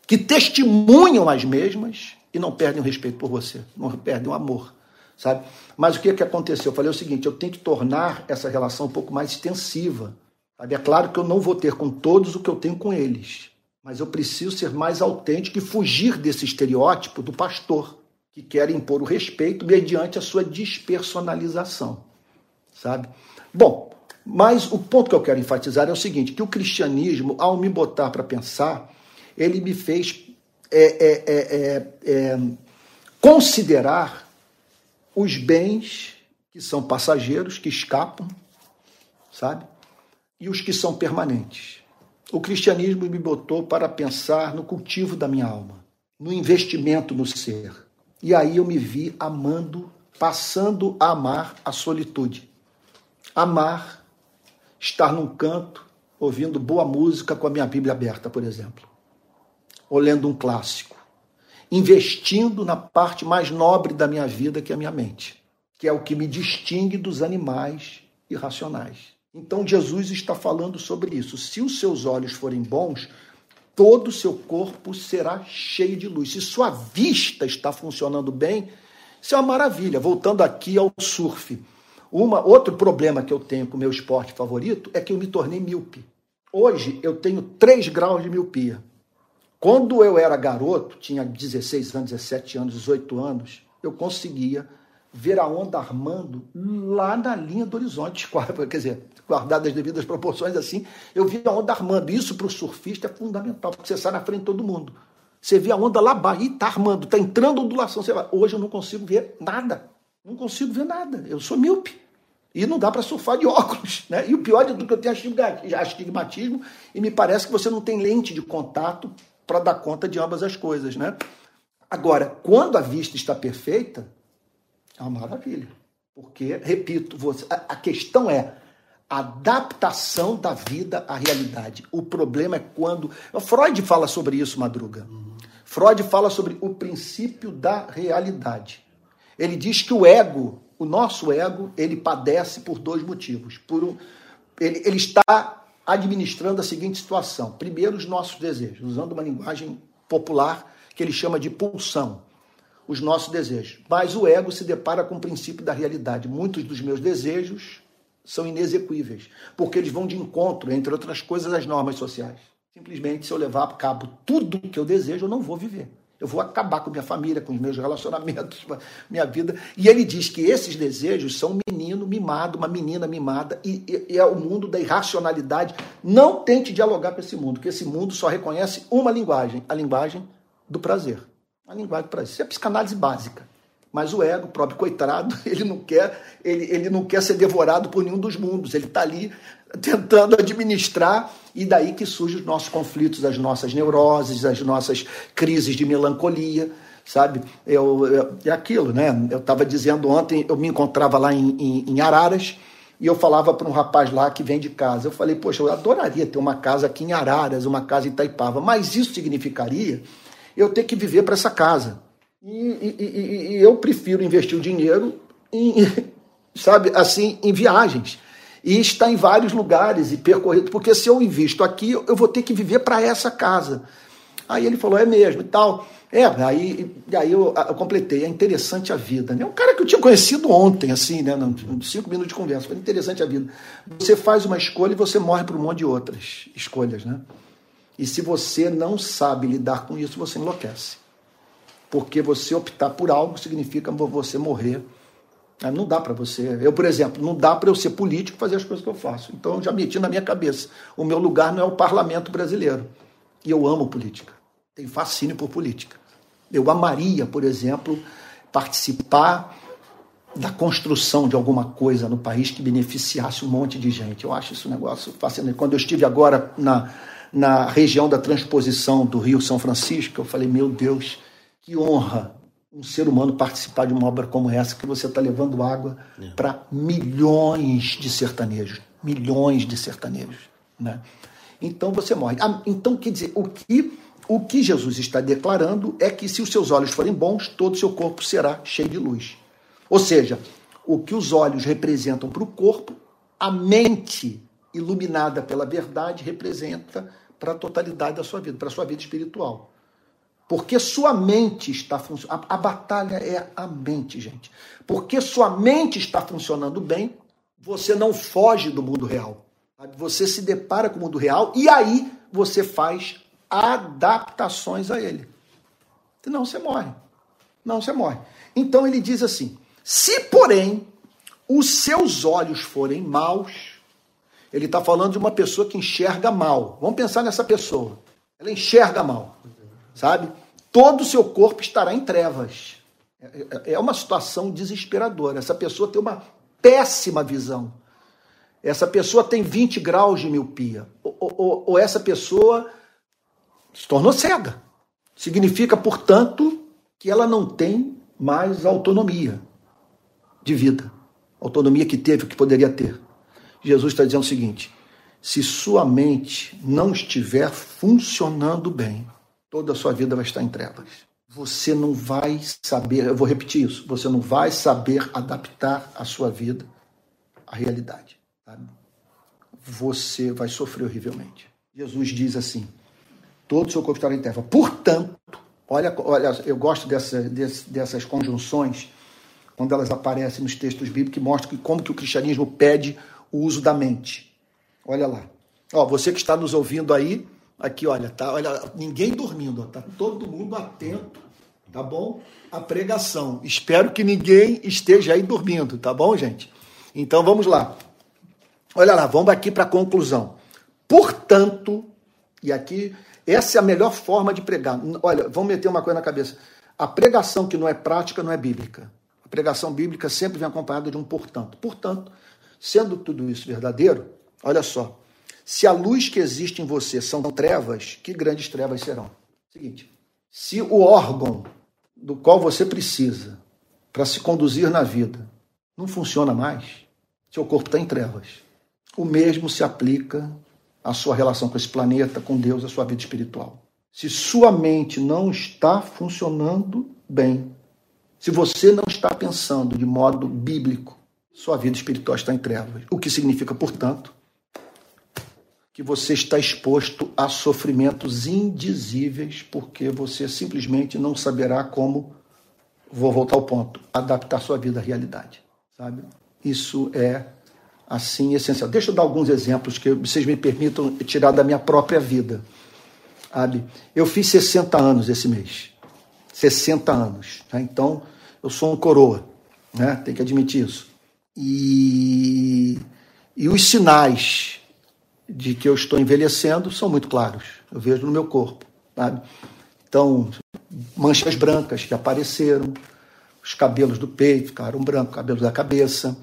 que testemunham as mesmas e não perdem o respeito por você, não perdem o amor, sabe? Mas o que, que aconteceu? Eu falei o seguinte: eu tenho que tornar essa relação um pouco mais extensiva. Sabe? É claro que eu não vou ter com todos o que eu tenho com eles, mas eu preciso ser mais autêntico e fugir desse estereótipo do pastor que quer impor o respeito mediante a sua despersonalização, sabe? Bom, mas o ponto que eu quero enfatizar é o seguinte, que o cristianismo, ao me botar para pensar, ele me fez é, é, é, é, considerar os bens que são passageiros, que escapam, sabe? E os que são permanentes. O cristianismo me botou para pensar no cultivo da minha alma, no investimento no ser e aí eu me vi amando, passando a amar a solitude. Amar estar num canto, ouvindo boa música com a minha Bíblia aberta, por exemplo. Ou lendo um clássico. Investindo na parte mais nobre da minha vida, que é a minha mente, que é o que me distingue dos animais irracionais. Então Jesus está falando sobre isso. Se os seus olhos forem bons, todo o seu corpo será cheio de luz. Se sua vista está funcionando bem, isso é uma maravilha. Voltando aqui ao surf. Uma, outro problema que eu tenho com o meu esporte favorito é que eu me tornei míope. Hoje eu tenho 3 graus de miopia. Quando eu era garoto, tinha 16 anos, 17 anos, 18 anos, eu conseguia ver a onda armando lá na linha do horizonte, <laughs> quer dizer, guardadas as devidas proporções assim, eu vi a onda armando. Isso para o surfista é fundamental, porque você sai na frente de todo mundo. Você vê a onda lá abaixo, está armando, está entrando ondulação. Você vai, hoje eu não consigo ver nada. Não consigo ver nada. Eu sou míope. E não dá para surfar de óculos. Né? E o pior tudo que eu tenho é astigmatismo e me parece que você não tem lente de contato para dar conta de ambas as coisas. Né? Agora, quando a vista está perfeita, é uma maravilha. Porque, repito, você, a, a questão é adaptação da vida à realidade. O problema é quando. Freud fala sobre isso, Madruga. Uhum. Freud fala sobre o princípio da realidade. Ele diz que o ego o nosso ego, ele padece por dois motivos. Por um, ele, ele está administrando a seguinte situação. Primeiro, os nossos desejos, usando uma linguagem popular que ele chama de pulsão. Os nossos desejos. Mas o ego se depara com o princípio da realidade. Muitos dos meus desejos são inexequíveis, porque eles vão de encontro, entre outras coisas, às normas sociais. Simplesmente, se eu levar a cabo tudo que eu desejo, eu não vou viver. Eu vou acabar com minha família, com os meus relacionamentos, <laughs> minha vida. E ele diz que esses desejos são um menino mimado, uma menina mimada, e, e, e é o mundo da irracionalidade. Não tente dialogar com esse mundo, porque esse mundo só reconhece uma linguagem, a linguagem do prazer. A linguagem do prazer. Isso é psicanálise básica. Mas o ego, o próprio coitado, <laughs> ele não quer, ele, ele não quer ser devorado por nenhum dos mundos. Ele está ali tentando administrar, e daí que surgem os nossos conflitos, as nossas neuroses, as nossas crises de melancolia, sabe? Eu, eu, é aquilo, né? Eu estava dizendo ontem, eu me encontrava lá em, em, em Araras, e eu falava para um rapaz lá que vem de casa. Eu falei, poxa, eu adoraria ter uma casa aqui em Araras, uma casa em Itaipava, mas isso significaria eu ter que viver para essa casa. E, e, e, e, eu prefiro investir o dinheiro em, <laughs> sabe, assim, em viagens e está em vários lugares e percorrido, porque se eu invisto aqui, eu vou ter que viver para essa casa. Aí ele falou, é mesmo e tal. É, aí, aí eu, eu, completei, é interessante a vida. Né? Um cara que eu tinha conhecido ontem, assim, né? Cinco minutos de conversa, foi interessante a vida. Você faz uma escolha e você morre por um monte de outras escolhas, né? E se você não sabe lidar com isso, você enlouquece. Porque você optar por algo significa você morrer ah, não dá para você. Eu, por exemplo, não dá para eu ser político fazer as coisas que eu faço. Então eu já meti na minha cabeça. O meu lugar não é o parlamento brasileiro. E eu amo política. Tenho fascínio por política. Eu amaria, por exemplo, participar da construção de alguma coisa no país que beneficiasse um monte de gente. Eu acho esse negócio fascinante. Quando eu estive agora na, na região da transposição do Rio São Francisco, eu falei, meu Deus, que honra um ser humano participar de uma obra como essa, que você está levando água é. para milhões de sertanejos. Milhões de sertanejos. Né? Então você morre. Ah, então, quer dizer, o que, o que Jesus está declarando é que se os seus olhos forem bons, todo o seu corpo será cheio de luz. Ou seja, o que os olhos representam para o corpo, a mente iluminada pela verdade representa para a totalidade da sua vida, para a sua vida espiritual. Porque sua mente está funcionando. A, a batalha é a mente, gente. Porque sua mente está funcionando bem, você não foge do mundo real. Você se depara com o mundo real e aí você faz adaptações a ele. Senão você morre. Não, você morre. Então ele diz assim: se porém os seus olhos forem maus, ele está falando de uma pessoa que enxerga mal. Vamos pensar nessa pessoa. Ela enxerga mal sabe? Todo o seu corpo estará em trevas. É, é, é uma situação desesperadora. Essa pessoa tem uma péssima visão. Essa pessoa tem 20 graus de miopia. Ou, ou, ou essa pessoa se tornou cega. Significa, portanto, que ela não tem mais autonomia de vida. Autonomia que teve, que poderia ter. Jesus está dizendo o seguinte: se sua mente não estiver funcionando bem, toda a sua vida vai estar em trevas. Você não vai saber, eu vou repetir isso, você não vai saber adaptar a sua vida à realidade. Sabe? Você vai sofrer horrivelmente. Jesus diz assim: todo o seu corpo estará em trevas. Portanto, olha, olha eu gosto dessa, dessas conjunções, quando elas aparecem nos textos bíblicos, que mostram que, como que o cristianismo pede o uso da mente. Olha lá. Ó, você que está nos ouvindo aí, aqui, olha, tá, olha, ninguém dormindo, ó, tá todo mundo atento, tá bom? A pregação. Espero que ninguém esteja aí dormindo, tá bom, gente? Então vamos lá. Olha lá, vamos aqui para a conclusão. Portanto, e aqui essa é a melhor forma de pregar. Olha, vamos meter uma coisa na cabeça. A pregação que não é prática não é bíblica. A pregação bíblica sempre vem acompanhada de um portanto. Portanto, sendo tudo isso verdadeiro, olha só. Se a luz que existe em você são trevas, que grandes trevas serão? Seguinte, se o órgão do qual você precisa para se conduzir na vida não funciona mais, seu corpo está em trevas. O mesmo se aplica à sua relação com esse planeta, com Deus, à sua vida espiritual. Se sua mente não está funcionando bem, se você não está pensando de modo bíblico, sua vida espiritual está em trevas. O que significa, portanto, que você está exposto a sofrimentos indizíveis, porque você simplesmente não saberá como, vou voltar ao ponto, adaptar sua vida à realidade. Sabe? Isso é assim essencial. Deixa eu dar alguns exemplos que vocês me permitam tirar da minha própria vida. Sabe? Eu fiz 60 anos esse mês. 60 anos. Tá? Então, eu sou um coroa. Né? Tem que admitir isso. E, e os sinais de que eu estou envelhecendo são muito claros. Eu vejo no meu corpo. Sabe? Então, manchas brancas que apareceram, os cabelos do peito ficaram brancos, cabelos da cabeça,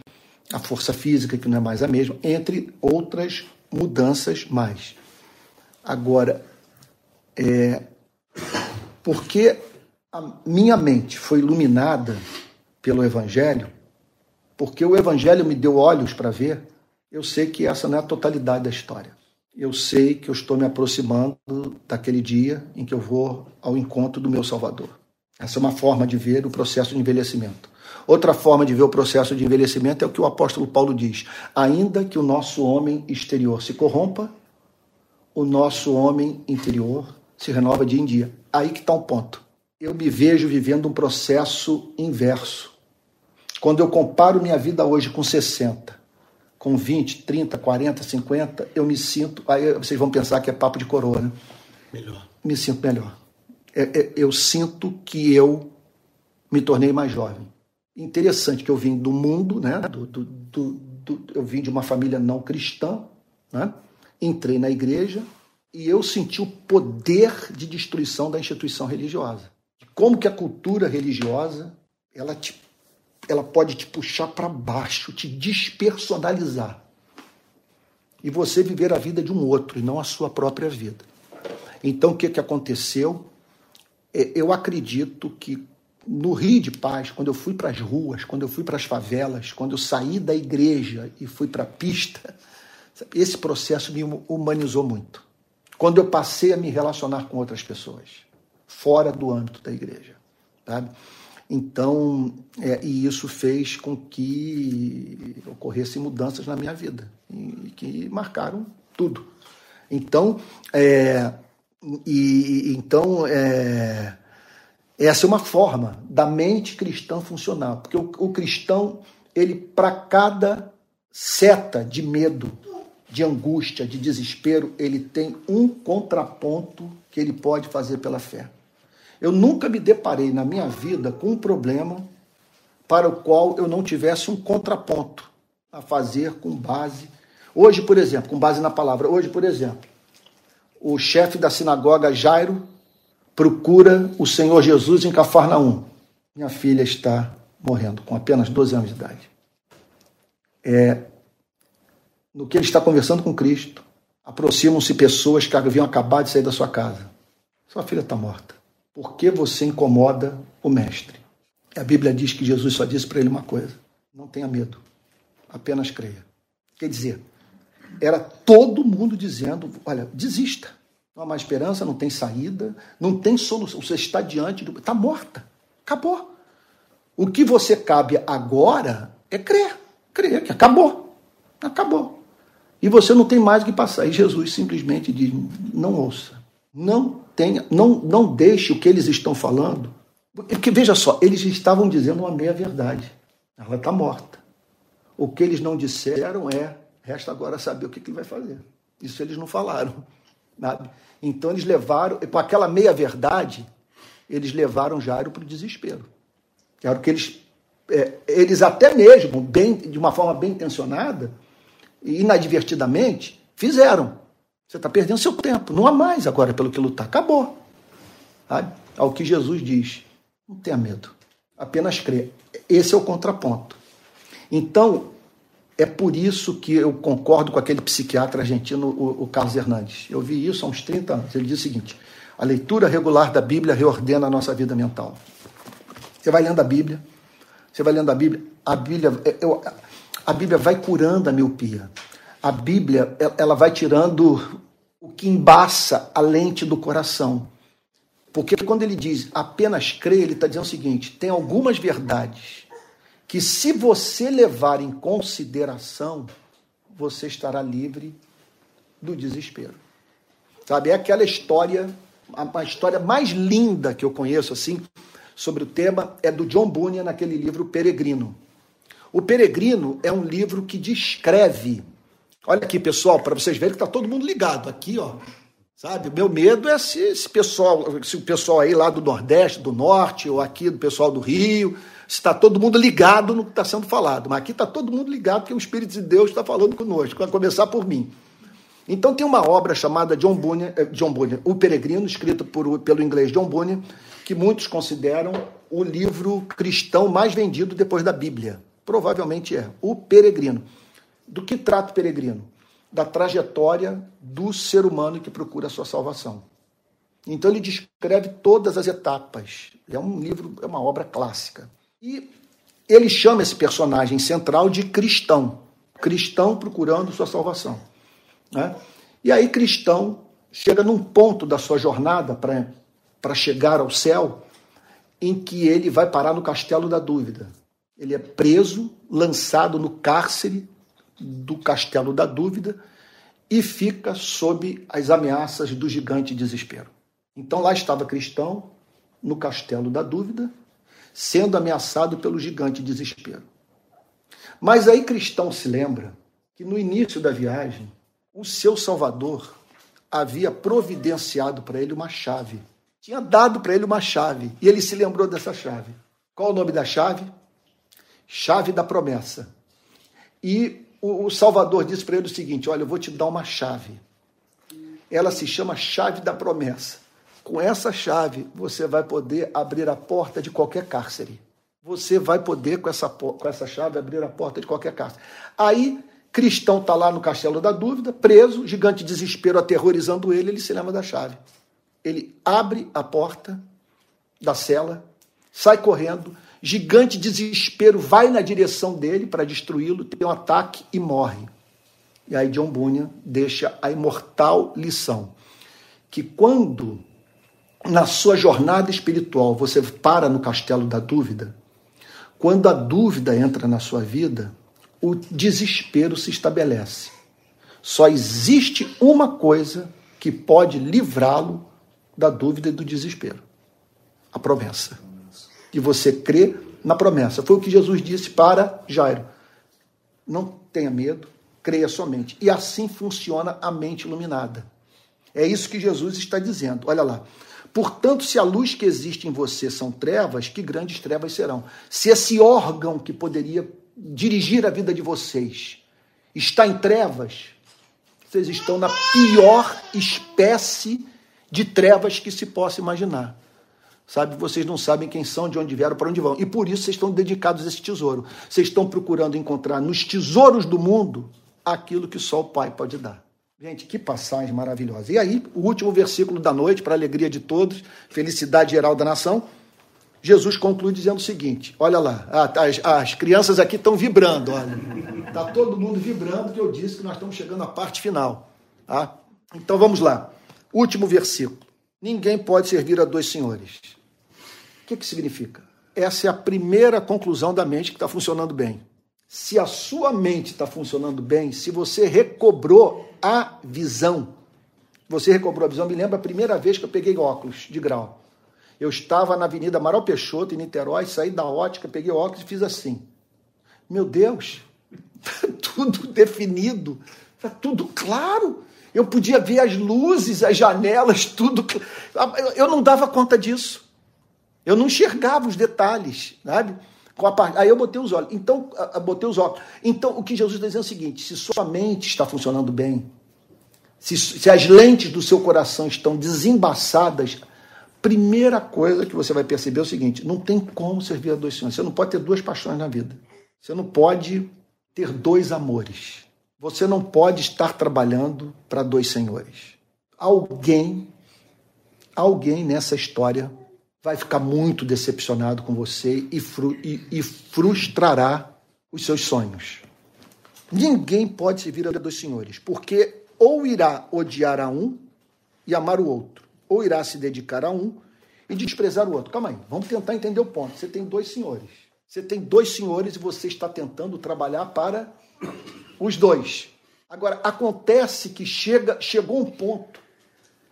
a força física, que não é mais a mesma, entre outras mudanças mais. Agora, é, porque a minha mente foi iluminada pelo Evangelho, porque o Evangelho me deu olhos para ver, eu sei que essa não é a totalidade da história. Eu sei que eu estou me aproximando daquele dia em que eu vou ao encontro do meu Salvador. Essa é uma forma de ver o processo de envelhecimento. Outra forma de ver o processo de envelhecimento é o que o apóstolo Paulo diz: ainda que o nosso homem exterior se corrompa, o nosso homem interior se renova dia em dia. Aí que está um ponto. Eu me vejo vivendo um processo inverso. Quando eu comparo minha vida hoje com 60, com 20, 30, 40, 50, eu me sinto. Aí vocês vão pensar que é papo de coroa, né? Melhor. Me sinto melhor. É, é, eu sinto que eu me tornei mais jovem interessante que eu vim do mundo, né? Do, do, do, eu vim de uma família não cristã, né? entrei na igreja e eu senti o poder de destruição da instituição religiosa. Como que a cultura religiosa ela, te, ela pode te puxar para baixo, te despersonalizar. E você viver a vida de um outro e não a sua própria vida. Então, o que, que aconteceu? É, eu acredito que no Rio de Paz, quando eu fui para as ruas, quando eu fui para as favelas, quando eu saí da igreja e fui para a pista, esse processo me humanizou muito. Quando eu passei a me relacionar com outras pessoas, fora do âmbito da igreja, sabe? Então, é, e isso fez com que ocorressem mudanças na minha vida, e, que marcaram tudo. Então, é, e, então é, essa é uma forma da mente cristã funcionar, porque o, o cristão, ele para cada seta de medo, de angústia, de desespero, ele tem um contraponto que ele pode fazer pela fé. Eu nunca me deparei na minha vida com um problema para o qual eu não tivesse um contraponto a fazer com base. Hoje, por exemplo, com base na palavra, hoje, por exemplo, o chefe da sinagoga Jairo procura o Senhor Jesus em Cafarnaum. Minha filha está morrendo com apenas 12 anos de idade. É, no que ele está conversando com Cristo, aproximam-se pessoas que haviam acabado de sair da sua casa. Sua filha está morta. Por que você incomoda o mestre? A Bíblia diz que Jesus só disse para ele uma coisa: não tenha medo, apenas creia. Quer dizer, era todo mundo dizendo: olha, desista. Não há mais esperança, não tem saída, não tem solução. Você está diante do. Está morta. Acabou. O que você cabe agora é crer. Crer que acabou. Acabou. E você não tem mais o que passar. E Jesus simplesmente diz: não ouça. Não tenha, não, não deixe o que eles estão falando. Porque veja só, eles estavam dizendo uma meia verdade. Ela está morta. O que eles não disseram é, resta agora saber o que, que ele vai fazer. Isso eles não falaram. Sabe? Então eles levaram, com aquela meia-verdade, eles levaram Jairo para o desespero. Era o que eles, é, eles até mesmo, bem, de uma forma bem intencionada, e inadvertidamente, fizeram. Você está perdendo seu tempo. Não há mais agora pelo que lutar. Acabou. Sabe? Ao que Jesus diz. Não tenha medo. Apenas crê. Esse é o contraponto. Então, é por isso que eu concordo com aquele psiquiatra argentino, o, o Carlos Hernandes. Eu vi isso há uns 30 anos. Ele diz o seguinte: a leitura regular da Bíblia reordena a nossa vida mental. Você vai lendo a Bíblia, você vai lendo a Bíblia, a Bíblia, eu, a Bíblia vai curando a miopia. A Bíblia, ela vai tirando o que embaça a lente do coração. Porque quando ele diz apenas crê, ele está dizendo o seguinte: tem algumas verdades que, se você levar em consideração, você estará livre do desespero. Sabe? É aquela história, a, história mais linda que eu conheço, assim, sobre o tema, é do John Bunyan, naquele livro Peregrino. O Peregrino é um livro que descreve. Olha aqui, pessoal, para vocês verem que está todo mundo ligado. Aqui, ó, Sabe? O meu medo é se esse pessoal, se o pessoal aí lá do Nordeste, do Norte, ou aqui do pessoal do Rio, está todo mundo ligado no que está sendo falado. Mas aqui está todo mundo ligado porque o Espírito de Deus está falando conosco, vai começar por mim. Então tem uma obra chamada John Bunyan, eh, John Bunyan O Peregrino, escrito por, pelo inglês John Bunyan, que muitos consideram o livro cristão mais vendido depois da Bíblia. Provavelmente é. O Peregrino. Do que trata o Peregrino? da trajetória do ser humano que procura a sua salvação. Então ele descreve todas as etapas. É um livro, é uma obra clássica. E ele chama esse personagem central de cristão. Cristão procurando sua salvação. Né? E aí, cristão chega num ponto da sua jornada para chegar ao céu em que ele vai parar no castelo da dúvida. Ele é preso, lançado no cárcere do castelo da dúvida e fica sob as ameaças do gigante desespero. Então lá estava cristão, no castelo da dúvida, sendo ameaçado pelo gigante desespero. Mas aí cristão se lembra que no início da viagem, o seu Salvador havia providenciado para ele uma chave. Tinha dado para ele uma chave e ele se lembrou dessa chave. Qual o nome da chave? Chave da promessa. E o, Salvador disse para ele o seguinte: Olha, eu vou te dar uma chave. Ela se chama chave da promessa. Com essa chave, você vai poder abrir a porta de qualquer cárcere. Você vai poder, com essa, com essa chave, abrir a porta de qualquer cárcere. Aí, cristão está lá no castelo da dúvida, preso, gigante desespero aterrorizando ele, ele se lembra da chave. Ele abre a porta da cela, sai correndo, Gigante desespero vai na direção dele para destruí-lo, tem um ataque e morre. E aí John Bunyan deixa a imortal lição que quando na sua jornada espiritual você para no castelo da dúvida, quando a dúvida entra na sua vida, o desespero se estabelece. Só existe uma coisa que pode livrá-lo da dúvida e do desespero: a promessa de você crer na promessa. Foi o que Jesus disse para Jairo. Não tenha medo, creia somente. E assim funciona a mente iluminada. É isso que Jesus está dizendo. Olha lá. Portanto, se a luz que existe em você são trevas, que grandes trevas serão. Se esse órgão que poderia dirigir a vida de vocês está em trevas, vocês estão na pior espécie de trevas que se possa imaginar sabe? Vocês não sabem quem são, de onde vieram, para onde vão. E por isso vocês estão dedicados a esse tesouro. Vocês estão procurando encontrar nos tesouros do mundo aquilo que só o Pai pode dar. Gente, que passagem maravilhosa. E aí, o último versículo da noite, para a alegria de todos, felicidade geral da nação. Jesus conclui dizendo o seguinte: olha lá, as, as crianças aqui estão vibrando, olha. Está todo mundo vibrando, que eu disse que nós estamos chegando à parte final. Tá? Então vamos lá. Último versículo. Ninguém pode servir a dois senhores que, que significa? Essa é a primeira conclusão da mente que está funcionando bem. Se a sua mente está funcionando bem, se você recobrou a visão, você recobrou a visão, me lembra a primeira vez que eu peguei óculos de grau. Eu estava na Avenida Amaral Peixoto, em Niterói, saí da ótica, peguei óculos e fiz assim. Meu Deus, tudo definido, está tudo claro. Eu podia ver as luzes, as janelas, tudo. Eu não dava conta disso. Eu não enxergava os detalhes, sabe? Aí eu botei os olhos. Então, botei os olhos. Então, o que Jesus está dizendo é o seguinte: se sua mente está funcionando bem, se, se as lentes do seu coração estão desembaçadas, primeira coisa que você vai perceber é o seguinte: não tem como servir a dois senhores. Você não pode ter duas paixões na vida. Você não pode ter dois amores. Você não pode estar trabalhando para dois senhores. Alguém, alguém nessa história vai ficar muito decepcionado com você e, fru e, e frustrará os seus sonhos. Ninguém pode servir a dois senhores, porque ou irá odiar a um e amar o outro, ou irá se dedicar a um e desprezar o outro. Calma aí, vamos tentar entender o ponto. Você tem dois senhores. Você tem dois senhores e você está tentando trabalhar para os dois. Agora, acontece que chega, chegou um ponto.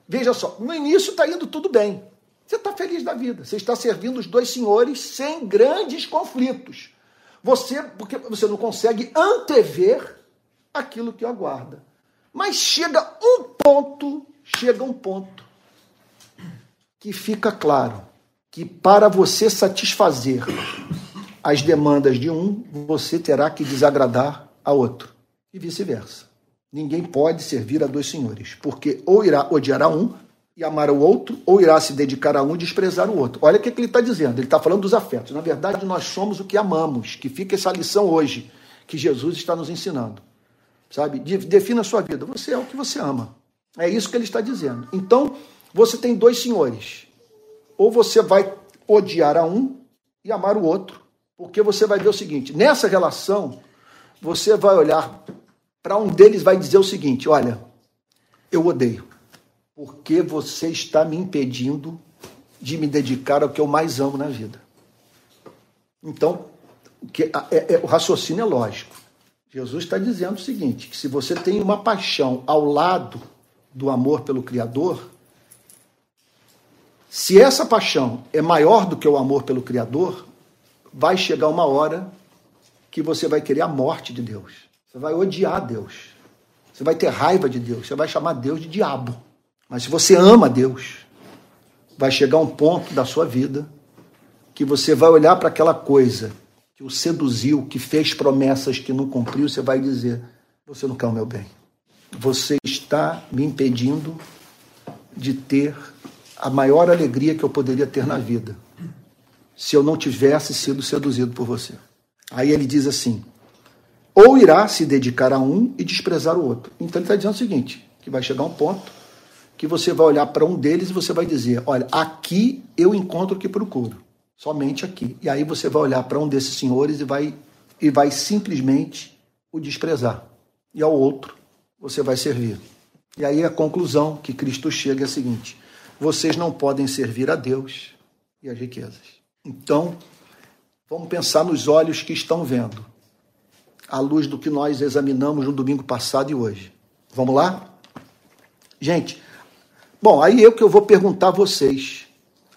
Veja só, no início está indo tudo bem. Você está feliz da vida. Você está servindo os dois senhores sem grandes conflitos. Você, porque você não consegue antever aquilo que aguarda. Mas chega um ponto, chega um ponto que fica claro que para você satisfazer as demandas de um, você terá que desagradar a outro e vice-versa. Ninguém pode servir a dois senhores, porque ou irá odiar a um e amar o outro, ou irá se dedicar a um e desprezar o outro. Olha o que, ele está dizendo. Ele está falando dos afetos. Na verdade, nós somos o que amamos, que fica essa lição hoje, que Jesus está nos ensinando. Sabe? Defina a sua vida. Você é o que você ama. É isso que ele está dizendo. Então, você tem dois senhores. Ou você vai odiar a um e amar o outro. Porque você vai ver o seguinte: nessa relação, você vai olhar para um deles vai dizer o seguinte: olha, eu odeio, porque você está me impedindo de me dedicar ao que eu mais amo na vida. Então, é, é, o raciocínio é lógico. Jesus está dizendo o seguinte: que se você tem uma paixão ao lado do amor pelo Criador, se essa paixão é maior do que o amor pelo Criador, vai chegar uma hora que você vai querer a morte de Deus. Você vai odiar Deus. Você vai ter raiva de Deus. Você vai chamar Deus de diabo. Mas se você ama Deus, vai chegar um ponto da sua vida que você vai olhar para aquela coisa que o seduziu, que fez promessas que não cumpriu, você vai dizer: Você não quer o meu bem. Você está me impedindo de ter a maior alegria que eu poderia ter na vida, se eu não tivesse sido seduzido por você. Aí ele diz assim: ou irá se dedicar a um e desprezar o outro. Então ele está dizendo o seguinte: que vai chegar um ponto que você vai olhar para um deles e você vai dizer: olha, aqui eu encontro o que procuro somente aqui. E aí você vai olhar para um desses senhores e vai, e vai simplesmente o desprezar. E ao outro você vai servir. E aí a conclusão que Cristo chega é a seguinte: vocês não podem servir a Deus e as riquezas. Então, vamos pensar nos olhos que estão vendo, à luz do que nós examinamos no domingo passado e hoje. Vamos lá? Gente, bom, aí eu que eu vou perguntar a vocês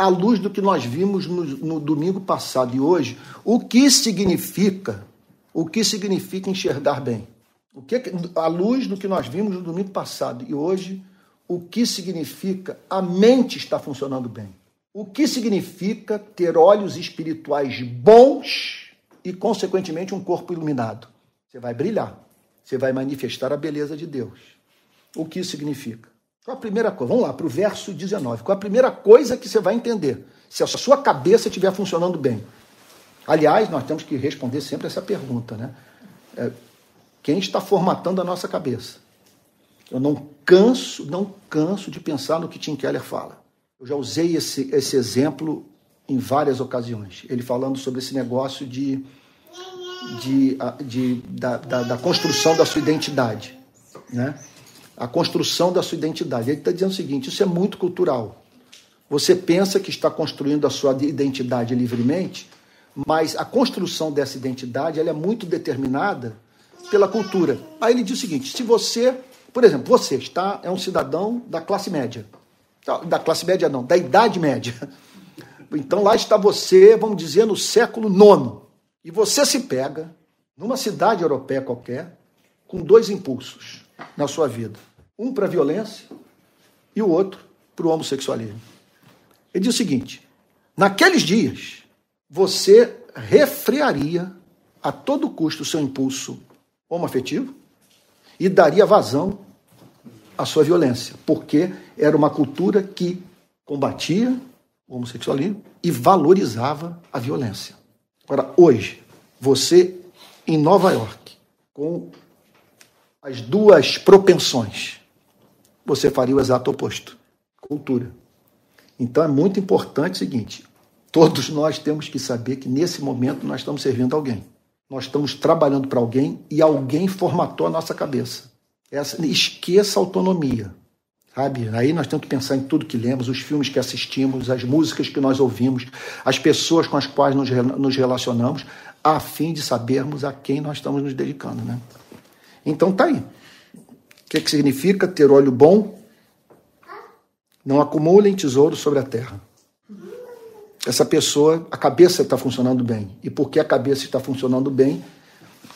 à luz do que nós vimos no, no domingo passado e hoje, o que significa, o que significa enxergar bem? O que, à luz do que nós vimos no domingo passado e hoje, o que significa a mente está funcionando bem? O que significa ter olhos espirituais bons e, consequentemente, um corpo iluminado? Você vai brilhar, você vai manifestar a beleza de Deus. O que isso significa? Qual a primeira coisa? Vamos lá, para o verso 19. Qual a primeira coisa que você vai entender? Se a sua cabeça estiver funcionando bem. Aliás, nós temos que responder sempre essa pergunta, né? É, quem está formatando a nossa cabeça? Eu não canso, não canso de pensar no que Tim Keller fala. Eu já usei esse, esse exemplo em várias ocasiões. Ele falando sobre esse negócio de, de, de da, da, da construção da sua identidade, né? A construção da sua identidade. Ele está dizendo o seguinte: isso é muito cultural. Você pensa que está construindo a sua identidade livremente, mas a construção dessa identidade ela é muito determinada pela cultura. Aí ele diz o seguinte: se você, por exemplo, você está é um cidadão da classe média, da classe média não, da idade média. Então lá está você, vamos dizer, no século IX, e você se pega numa cidade europeia qualquer, com dois impulsos na sua vida: um para a violência e o outro para o homossexualismo. Ele diz o seguinte: naqueles dias, você refrearia a todo custo o seu impulso homoafetivo e daria vazão à sua violência, porque era uma cultura que combatia o homossexualismo e valorizava a violência. Agora, hoje, você em Nova York, com as duas propensões, você faria o exato oposto. Cultura. Então é muito importante o seguinte: todos nós temos que saber que nesse momento nós estamos servindo alguém. Nós estamos trabalhando para alguém e alguém formatou a nossa cabeça. Essa, esqueça a autonomia. Sabe? Aí nós temos que pensar em tudo que lemos, os filmes que assistimos, as músicas que nós ouvimos, as pessoas com as quais nos, nos relacionamos, a fim de sabermos a quem nós estamos nos dedicando. Né? Então tá aí. Que, que significa ter olho bom? Não acumulem tesouro sobre a terra. Essa pessoa, a cabeça está funcionando bem. E porque a cabeça está funcionando bem,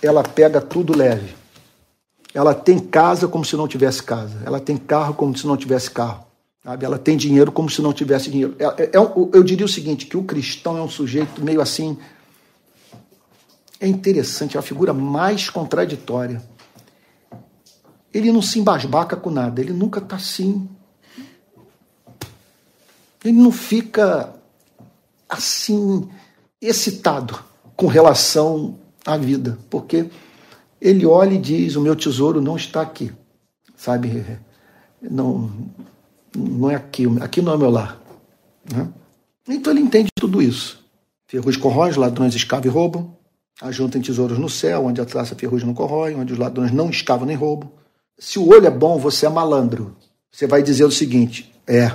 ela pega tudo leve ela tem casa como se não tivesse casa. Ela tem carro como se não tivesse carro. Sabe? Ela tem dinheiro como se não tivesse dinheiro. É, é, é eu diria o seguinte, que o cristão é um sujeito meio assim... É interessante, é a figura mais contraditória. Ele não se embasbaca com nada, ele nunca está assim. Ele não fica assim excitado com relação à vida, porque ele olha e diz: O meu tesouro não está aqui. Sabe? Não, não é aqui. Aqui não é meu lar. Né? Então ele entende tudo isso. Ferrugem corrói, ladrões escavam e roubam. Ajuntem tesouros no céu, onde a traça ferrugem não corrói, onde os ladrões não escavam nem roubam. Se o olho é bom, você é malandro. Você vai dizer o seguinte: é,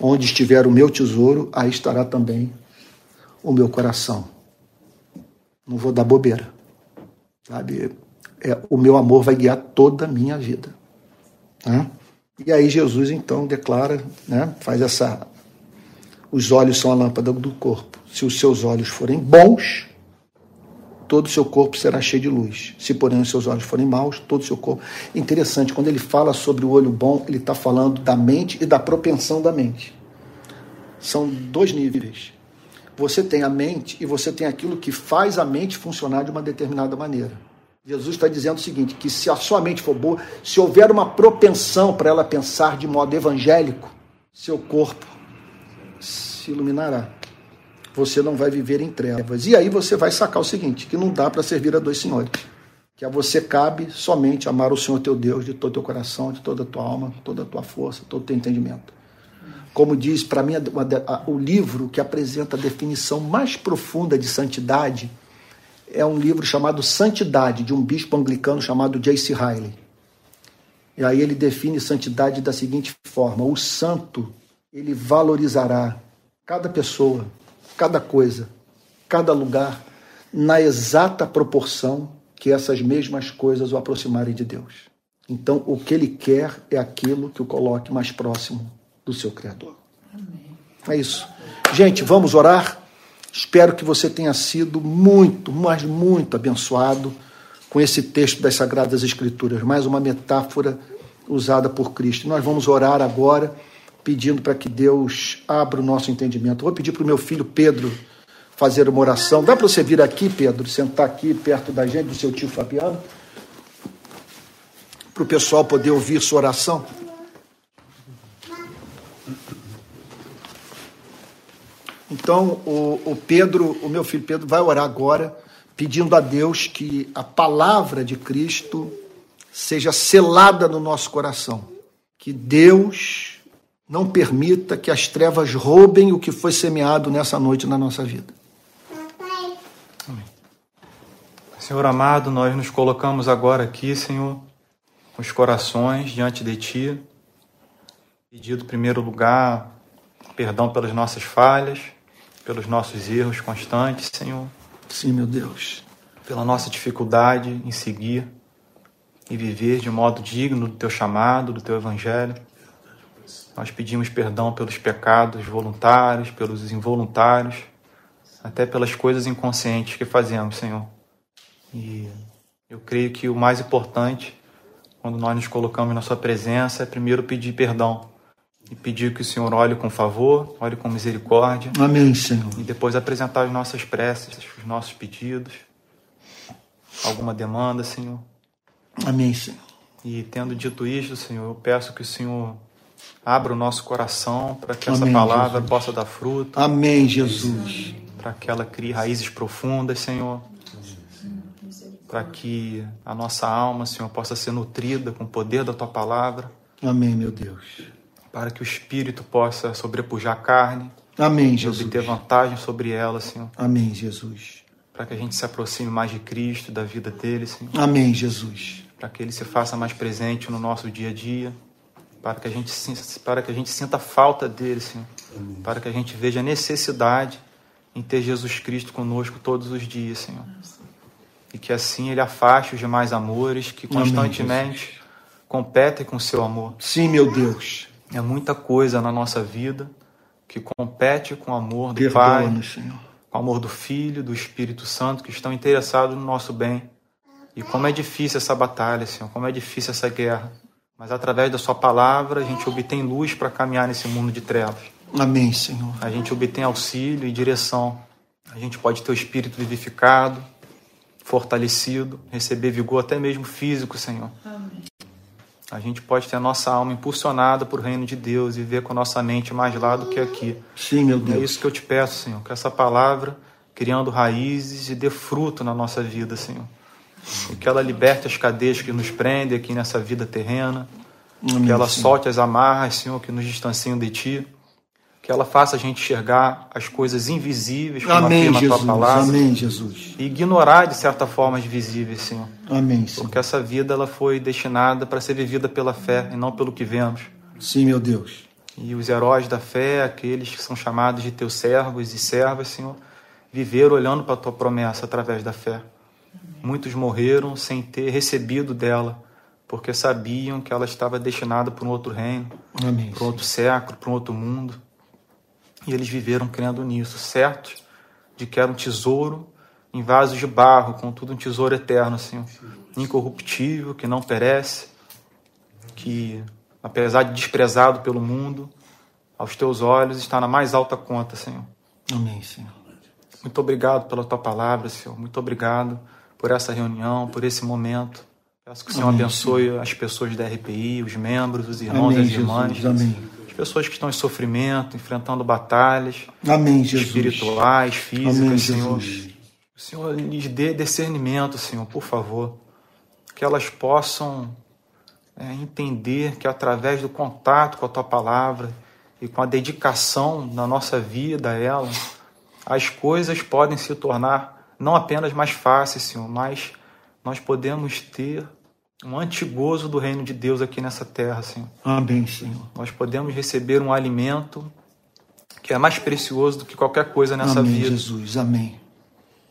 onde estiver o meu tesouro, aí estará também o meu coração. Não vou dar bobeira. Sabe? É, o meu amor vai guiar toda a minha vida. Né? E aí Jesus então declara, né, faz essa. Os olhos são a lâmpada do corpo. Se os seus olhos forem bons, todo o seu corpo será cheio de luz. Se, porém, os seus olhos forem maus, todo o seu corpo. Interessante, quando ele fala sobre o olho bom, ele está falando da mente e da propensão da mente. São dois níveis. Você tem a mente e você tem aquilo que faz a mente funcionar de uma determinada maneira. Jesus está dizendo o seguinte: que se a sua mente for boa, se houver uma propensão para ela pensar de modo evangélico, seu corpo se iluminará. Você não vai viver em trevas. E aí você vai sacar o seguinte: que não dá para servir a dois senhores. Que a você cabe somente amar o Senhor teu Deus de todo o teu coração, de toda a tua alma, toda a tua força, todo o teu entendimento. Como diz, para mim, o livro que apresenta a definição mais profunda de santidade é um livro chamado Santidade, de um bispo anglicano chamado J.C. Riley. E aí ele define santidade da seguinte forma: o santo, ele valorizará cada pessoa, cada coisa, cada lugar, na exata proporção que essas mesmas coisas o aproximarem de Deus. Então, o que ele quer é aquilo que o coloque mais próximo do seu Criador. Amém. É isso. Gente, vamos orar. Espero que você tenha sido muito, mas muito abençoado com esse texto das Sagradas Escrituras, mais uma metáfora usada por Cristo. Nós vamos orar agora, pedindo para que Deus abra o nosso entendimento. Vou pedir para o meu filho Pedro fazer uma oração. Dá para você vir aqui, Pedro, sentar aqui perto da gente, do seu tio Fabiano, para o pessoal poder ouvir sua oração? Então, o, o Pedro, o meu filho Pedro, vai orar agora, pedindo a Deus que a palavra de Cristo seja selada no nosso coração. Que Deus não permita que as trevas roubem o que foi semeado nessa noite na nossa vida. Amém. Senhor amado, nós nos colocamos agora aqui, Senhor, com os corações diante de Ti, pedindo, em primeiro lugar, perdão pelas nossas falhas, pelos nossos erros constantes, Senhor. Sim, meu Deus. Pela nossa dificuldade em seguir e viver de modo digno do teu chamado, do teu evangelho. Nós pedimos perdão pelos pecados voluntários, pelos involuntários, até pelas coisas inconscientes que fazemos, Senhor. E eu creio que o mais importante, quando nós nos colocamos na Sua presença, é primeiro pedir perdão. E pedir que o Senhor olhe com favor, olhe com misericórdia. Amém, Senhor. E depois apresentar as nossas preces, os nossos pedidos. Alguma demanda, Senhor. Amém, Senhor. E tendo dito isto, Senhor, eu peço que o Senhor abra o nosso coração para que essa Amém, palavra Jesus. possa dar fruto, Amém, Jesus. para que ela crie raízes profundas, Senhor. Para que a nossa alma, Senhor, possa ser nutrida com o poder da tua palavra, Amém, meu Deus. para que o espírito possa sobrepujar a carne Amém, e Jesus. obter vantagem sobre ela, Senhor. Amém, Jesus. Para que a gente se aproxime mais de Cristo, da vida dele, Senhor. Amém, Jesus. para que ele se faça mais presente no nosso dia a dia, para que a gente para que a gente sinta falta dele, Senhor, para que a gente veja a necessidade em ter Jesus Cristo conosco todos os dias, Senhor. E que assim ele afaste os demais amores que Amém, constantemente competem com o seu amor. Sim, meu Deus. É muita coisa na nossa vida que compete com o amor do Pai, com o amor do Filho, do Espírito Santo, que estão interessados no nosso bem. E como é difícil essa batalha, Senhor, como é difícil essa guerra. Mas através da Sua palavra, a gente obtém luz para caminhar nesse mundo de trevas. Amém, Senhor. A gente obtém auxílio e direção. A gente pode ter o espírito vivificado, fortalecido, receber vigor até mesmo físico, Senhor. A gente pode ter a nossa alma impulsionada por reino de Deus e ver com a nossa mente mais lá do que aqui. Sim, meu É Deus. isso que eu te peço, Senhor, que essa palavra criando raízes e dê fruto na nossa vida, Senhor. Que ela liberte as cadeias que nos prendem aqui nessa vida terrena. Amém, Que ela Senhor. solte as amarras, Senhor, que nos distanciam de Ti. Que ela faça a gente enxergar as coisas invisíveis, como Amém, afirma a Tua Jesus. palavra. Amém, Jesus. E ignorar, de certa forma, as visíveis, Senhor. Amém, Senhor. Porque essa vida ela foi destinada para ser vivida pela fé e não pelo que vemos. Sim, meu Deus. E os heróis da fé, aqueles que são chamados de teus servos e servas, Senhor, viveram olhando para a tua promessa através da fé. Muitos morreram sem ter recebido dela, porque sabiam que ela estava destinada para um outro reino, Amém. para um outro século, para um outro mundo. E eles viveram crendo nisso, certos de que era um tesouro em vasos de barro, contudo um tesouro eterno, Senhor, incorruptível, que não perece, que apesar de desprezado pelo mundo, aos teus olhos está na mais alta conta, Senhor. Amém, Senhor. Muito obrigado pela tua palavra, Senhor. Muito obrigado por essa reunião, por esse momento. Peço que o Senhor Amém, abençoe as pessoas da RPI, os membros, os irmãos e Amém, as irmãs. Jesus. Amém. As pessoas que estão em sofrimento, enfrentando batalhas Amém, Jesus. espirituais, físicas, Amém, Senhor. Jesus. O Senhor lhes dê discernimento, Senhor, por favor. Que elas possam é, entender que através do contato com a Tua palavra e com a dedicação na nossa vida a ela, as coisas podem se tornar não apenas mais fáceis, Senhor, mas nós podemos ter um antigozo do reino de Deus aqui nessa terra, Senhor. Amém, Senhor. Nós podemos receber um alimento que é mais precioso do que qualquer coisa nessa Amém, vida. Jesus. Amém.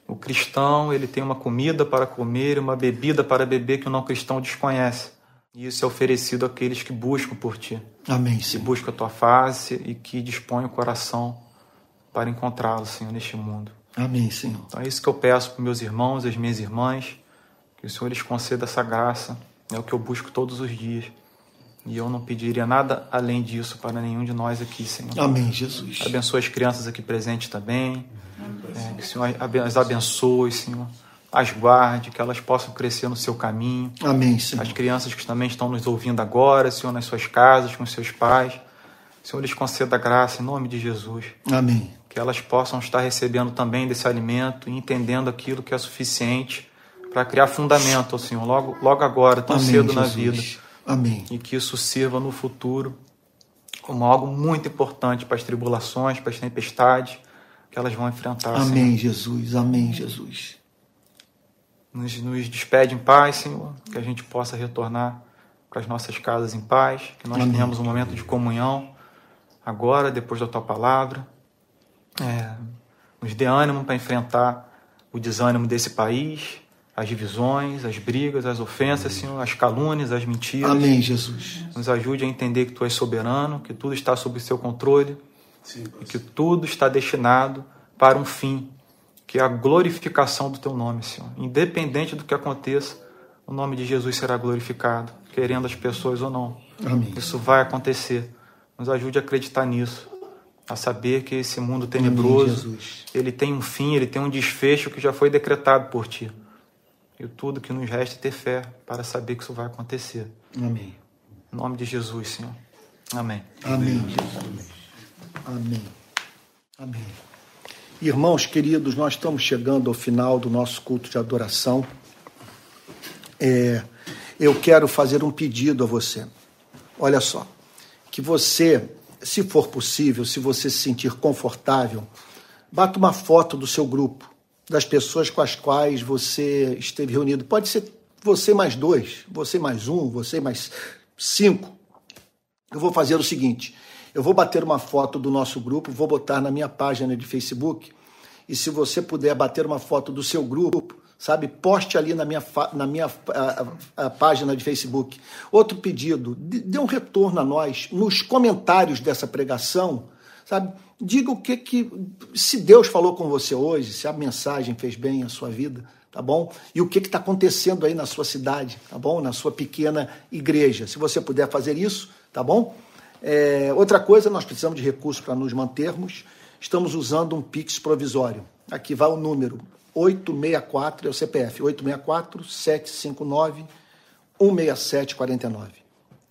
O cristão, ele tem uma comida para comer e uma bebida para beber que o não cristão desconhece. E isso é oferecido àqueles que buscam por ti, Amém, que Senhor. buscam a tua face e que dispõem o coração para encontrá-lo, Senhor, neste mundo. Amém, Senhor. Então é isso que eu peço para meus irmãos e as minhas irmãs, que o Senhor lhes conceda essa graça. É o que eu busco todos os dias. E eu não pediria nada além disso para nenhum de nós aqui, Senhor. Amém, Jesus. Abençoa as crianças aqui presentes também. É, que o Senhor as abençoe, Senhor. As guarde, que elas possam crescer no seu caminho. Amém, As Senhor. crianças que também estão nos ouvindo agora, Senhor, nas suas casas, com seus pais. Senhor, lhes conceda graça em nome de Jesus. Amém. Que elas possam estar recebendo também desse alimento e entendendo aquilo que é suficiente para criar fundamento, ó Senhor, logo, logo agora, tão Amém, cedo na Jesus. vida Amém. e que isso sirva no futuro como algo muito importante para as tribulações, para as tempestades que elas vão enfrentar. Senhor. Amém, Jesus. Amém, Jesus. Nos, nos despede em paz, Senhor, que a gente possa retornar para as nossas casas em paz, que nós Amém. tenhamos um momento de comunhão agora, depois da tua palavra. É, nos dê ânimo para enfrentar o desânimo desse país, as divisões, as brigas, as ofensas, Senhor, as calúnias, as mentiras. Amém, Jesus. Nos ajude a entender que tu és soberano, que tudo está sob seu controle Sim, e que tudo está destinado para um fim. que é a glorificação do teu nome, Senhor. Independente do que aconteça, o nome de Jesus será glorificado, querendo as pessoas ou não. Amém. Isso vai acontecer. Nos ajude a acreditar nisso, a saber que esse mundo tenebroso, ele tem um fim, ele tem um desfecho que já foi decretado por ti. E tudo que nos resta é ter fé para saber que isso vai acontecer. Amém. Em nome de Jesus, Senhor. Amém. Amém, Jesus. Amém. Amém. Irmãos queridos, nós estamos chegando ao final do nosso culto de adoração. É, eu quero fazer um pedido a você. Olha só, que você, se for possível, se você se sentir confortável, bata uma foto do seu grupo, das pessoas com as quais você esteve reunido. Pode ser você mais dois, você mais um, você mais cinco. Eu vou fazer o seguinte: eu vou bater uma foto do nosso grupo, vou botar na minha página de Facebook. E se você puder bater uma foto do seu grupo, sabe? Poste ali na minha, na minha a, a página de Facebook. Outro pedido, dê um retorno a nós nos comentários dessa pregação, sabe? Diga o que que se Deus falou com você hoje, se a mensagem fez bem a sua vida, tá bom? E o que está acontecendo aí na sua cidade, tá bom? Na sua pequena igreja. Se você puder fazer isso, tá bom? É, outra coisa, nós precisamos de recursos para nos mantermos. Estamos usando um Pix provisório. Aqui vai o número 864, é o CPF, 864-759-16749.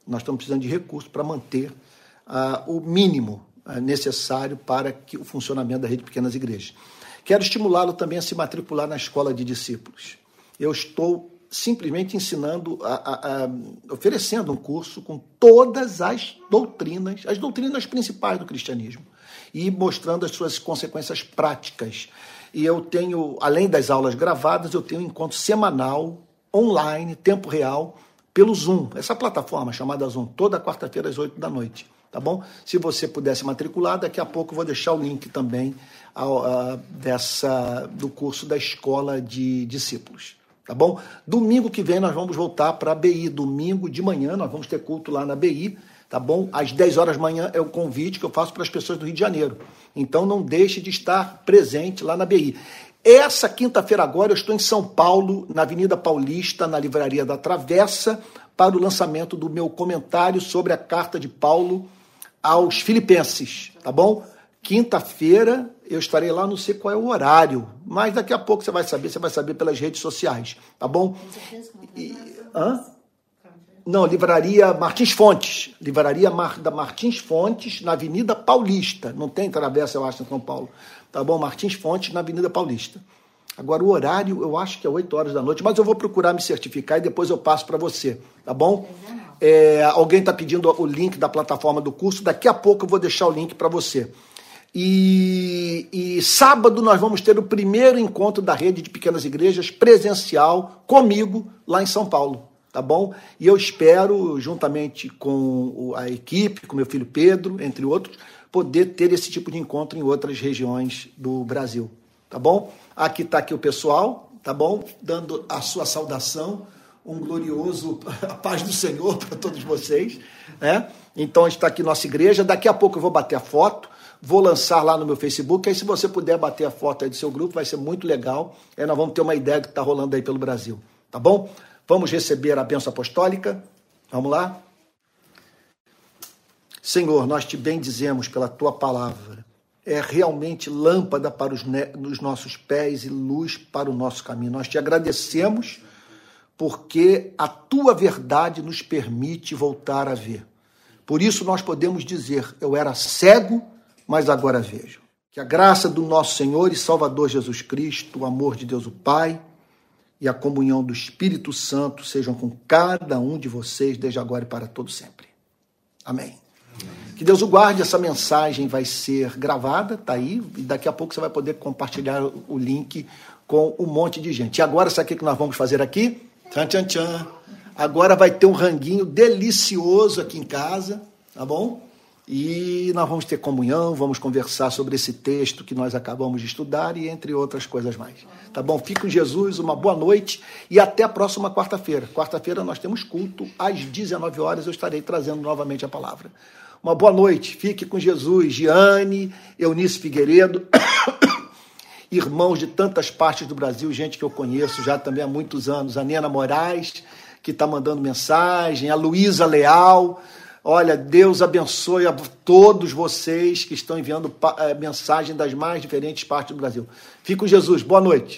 Nós estamos precisando de recursos para manter uh, o mínimo uh, necessário para que o funcionamento da rede de pequenas igrejas. Quero estimulá-lo também a se matricular na escola de discípulos. Eu estou simplesmente ensinando, a, a, a, oferecendo um curso com todas as doutrinas, as doutrinas principais do cristianismo, e mostrando as suas consequências práticas e eu tenho, além das aulas gravadas, eu tenho um encontro semanal, online, tempo real, pelo Zoom, essa plataforma chamada Zoom, toda quarta-feira às 8 da noite. Tá bom? Se você pudesse matricular, daqui a pouco eu vou deixar o link também dessa, do curso da Escola de Discípulos. Tá bom? Domingo que vem nós vamos voltar para a BI. Domingo de manhã nós vamos ter culto lá na BI tá bom? Às 10 horas da manhã é o convite que eu faço para as pessoas do Rio de Janeiro. Então não deixe de estar presente lá na BI. Essa quinta-feira agora eu estou em São Paulo, na Avenida Paulista, na Livraria da Travessa, para o lançamento do meu comentário sobre a carta de Paulo aos Filipenses, tá bom? Quinta-feira eu estarei lá, não sei qual é o horário, mas daqui a pouco você vai saber, você vai saber pelas redes sociais, tá bom? E, hã? Não, Livraria Martins Fontes. Livraria Mar, da Martins Fontes, na Avenida Paulista. Não tem travessa, eu acho, em São Paulo. Tá bom? Martins Fontes, na Avenida Paulista. Agora, o horário, eu acho que é 8 horas da noite, mas eu vou procurar me certificar e depois eu passo para você, tá bom? É, alguém está pedindo o link da plataforma do curso, daqui a pouco eu vou deixar o link para você. E, e, sábado nós vamos ter o primeiro encontro da rede de pequenas igrejas presencial comigo lá em São Paulo tá bom? E eu espero, juntamente com a equipe, com meu filho Pedro, entre outros, poder ter esse tipo de encontro em outras regiões do Brasil, tá bom? Aqui está aqui o pessoal, tá bom? Dando a sua saudação, um glorioso <laughs> a paz do Senhor para todos vocês, né? Então está aqui nossa igreja. Daqui a pouco eu vou bater a foto, vou lançar lá no meu Facebook. Aí se você puder bater a foto aí do seu grupo, vai ser muito legal. Aí nós vamos ter uma ideia do que está rolando aí pelo Brasil, tá bom? Vamos receber a bênção apostólica? Vamos lá? Senhor, nós te bendizemos pela tua palavra. É realmente lâmpada para os, os nossos pés e luz para o nosso caminho. Nós te agradecemos porque a tua verdade nos permite voltar a ver. Por isso nós podemos dizer: eu era cego, mas agora vejo. Que a graça do nosso Senhor e Salvador Jesus Cristo, o amor de Deus o Pai, e a comunhão do Espírito Santo sejam com cada um de vocês, desde agora e para todo sempre. Amém. Que Deus o guarde, essa mensagem vai ser gravada, tá aí, e daqui a pouco você vai poder compartilhar o link com um monte de gente. E agora, sabe o que nós vamos fazer aqui? Tchan, tchan, tchan. Agora vai ter um ranguinho delicioso aqui em casa, tá bom? E nós vamos ter comunhão, vamos conversar sobre esse texto que nós acabamos de estudar e entre outras coisas mais. Tá bom? Fique com Jesus, uma boa noite e até a próxima quarta-feira. Quarta-feira nós temos culto, às 19 horas eu estarei trazendo novamente a palavra. Uma boa noite, fique com Jesus, Giane, Eunice Figueiredo. <coughs> irmãos de tantas partes do Brasil, gente que eu conheço já também há muitos anos, a Nena Moraes, que está mandando mensagem, a Luísa Leal. Olha, Deus abençoe a todos vocês que estão enviando eh, mensagem das mais diferentes partes do Brasil. Fico Jesus, boa noite.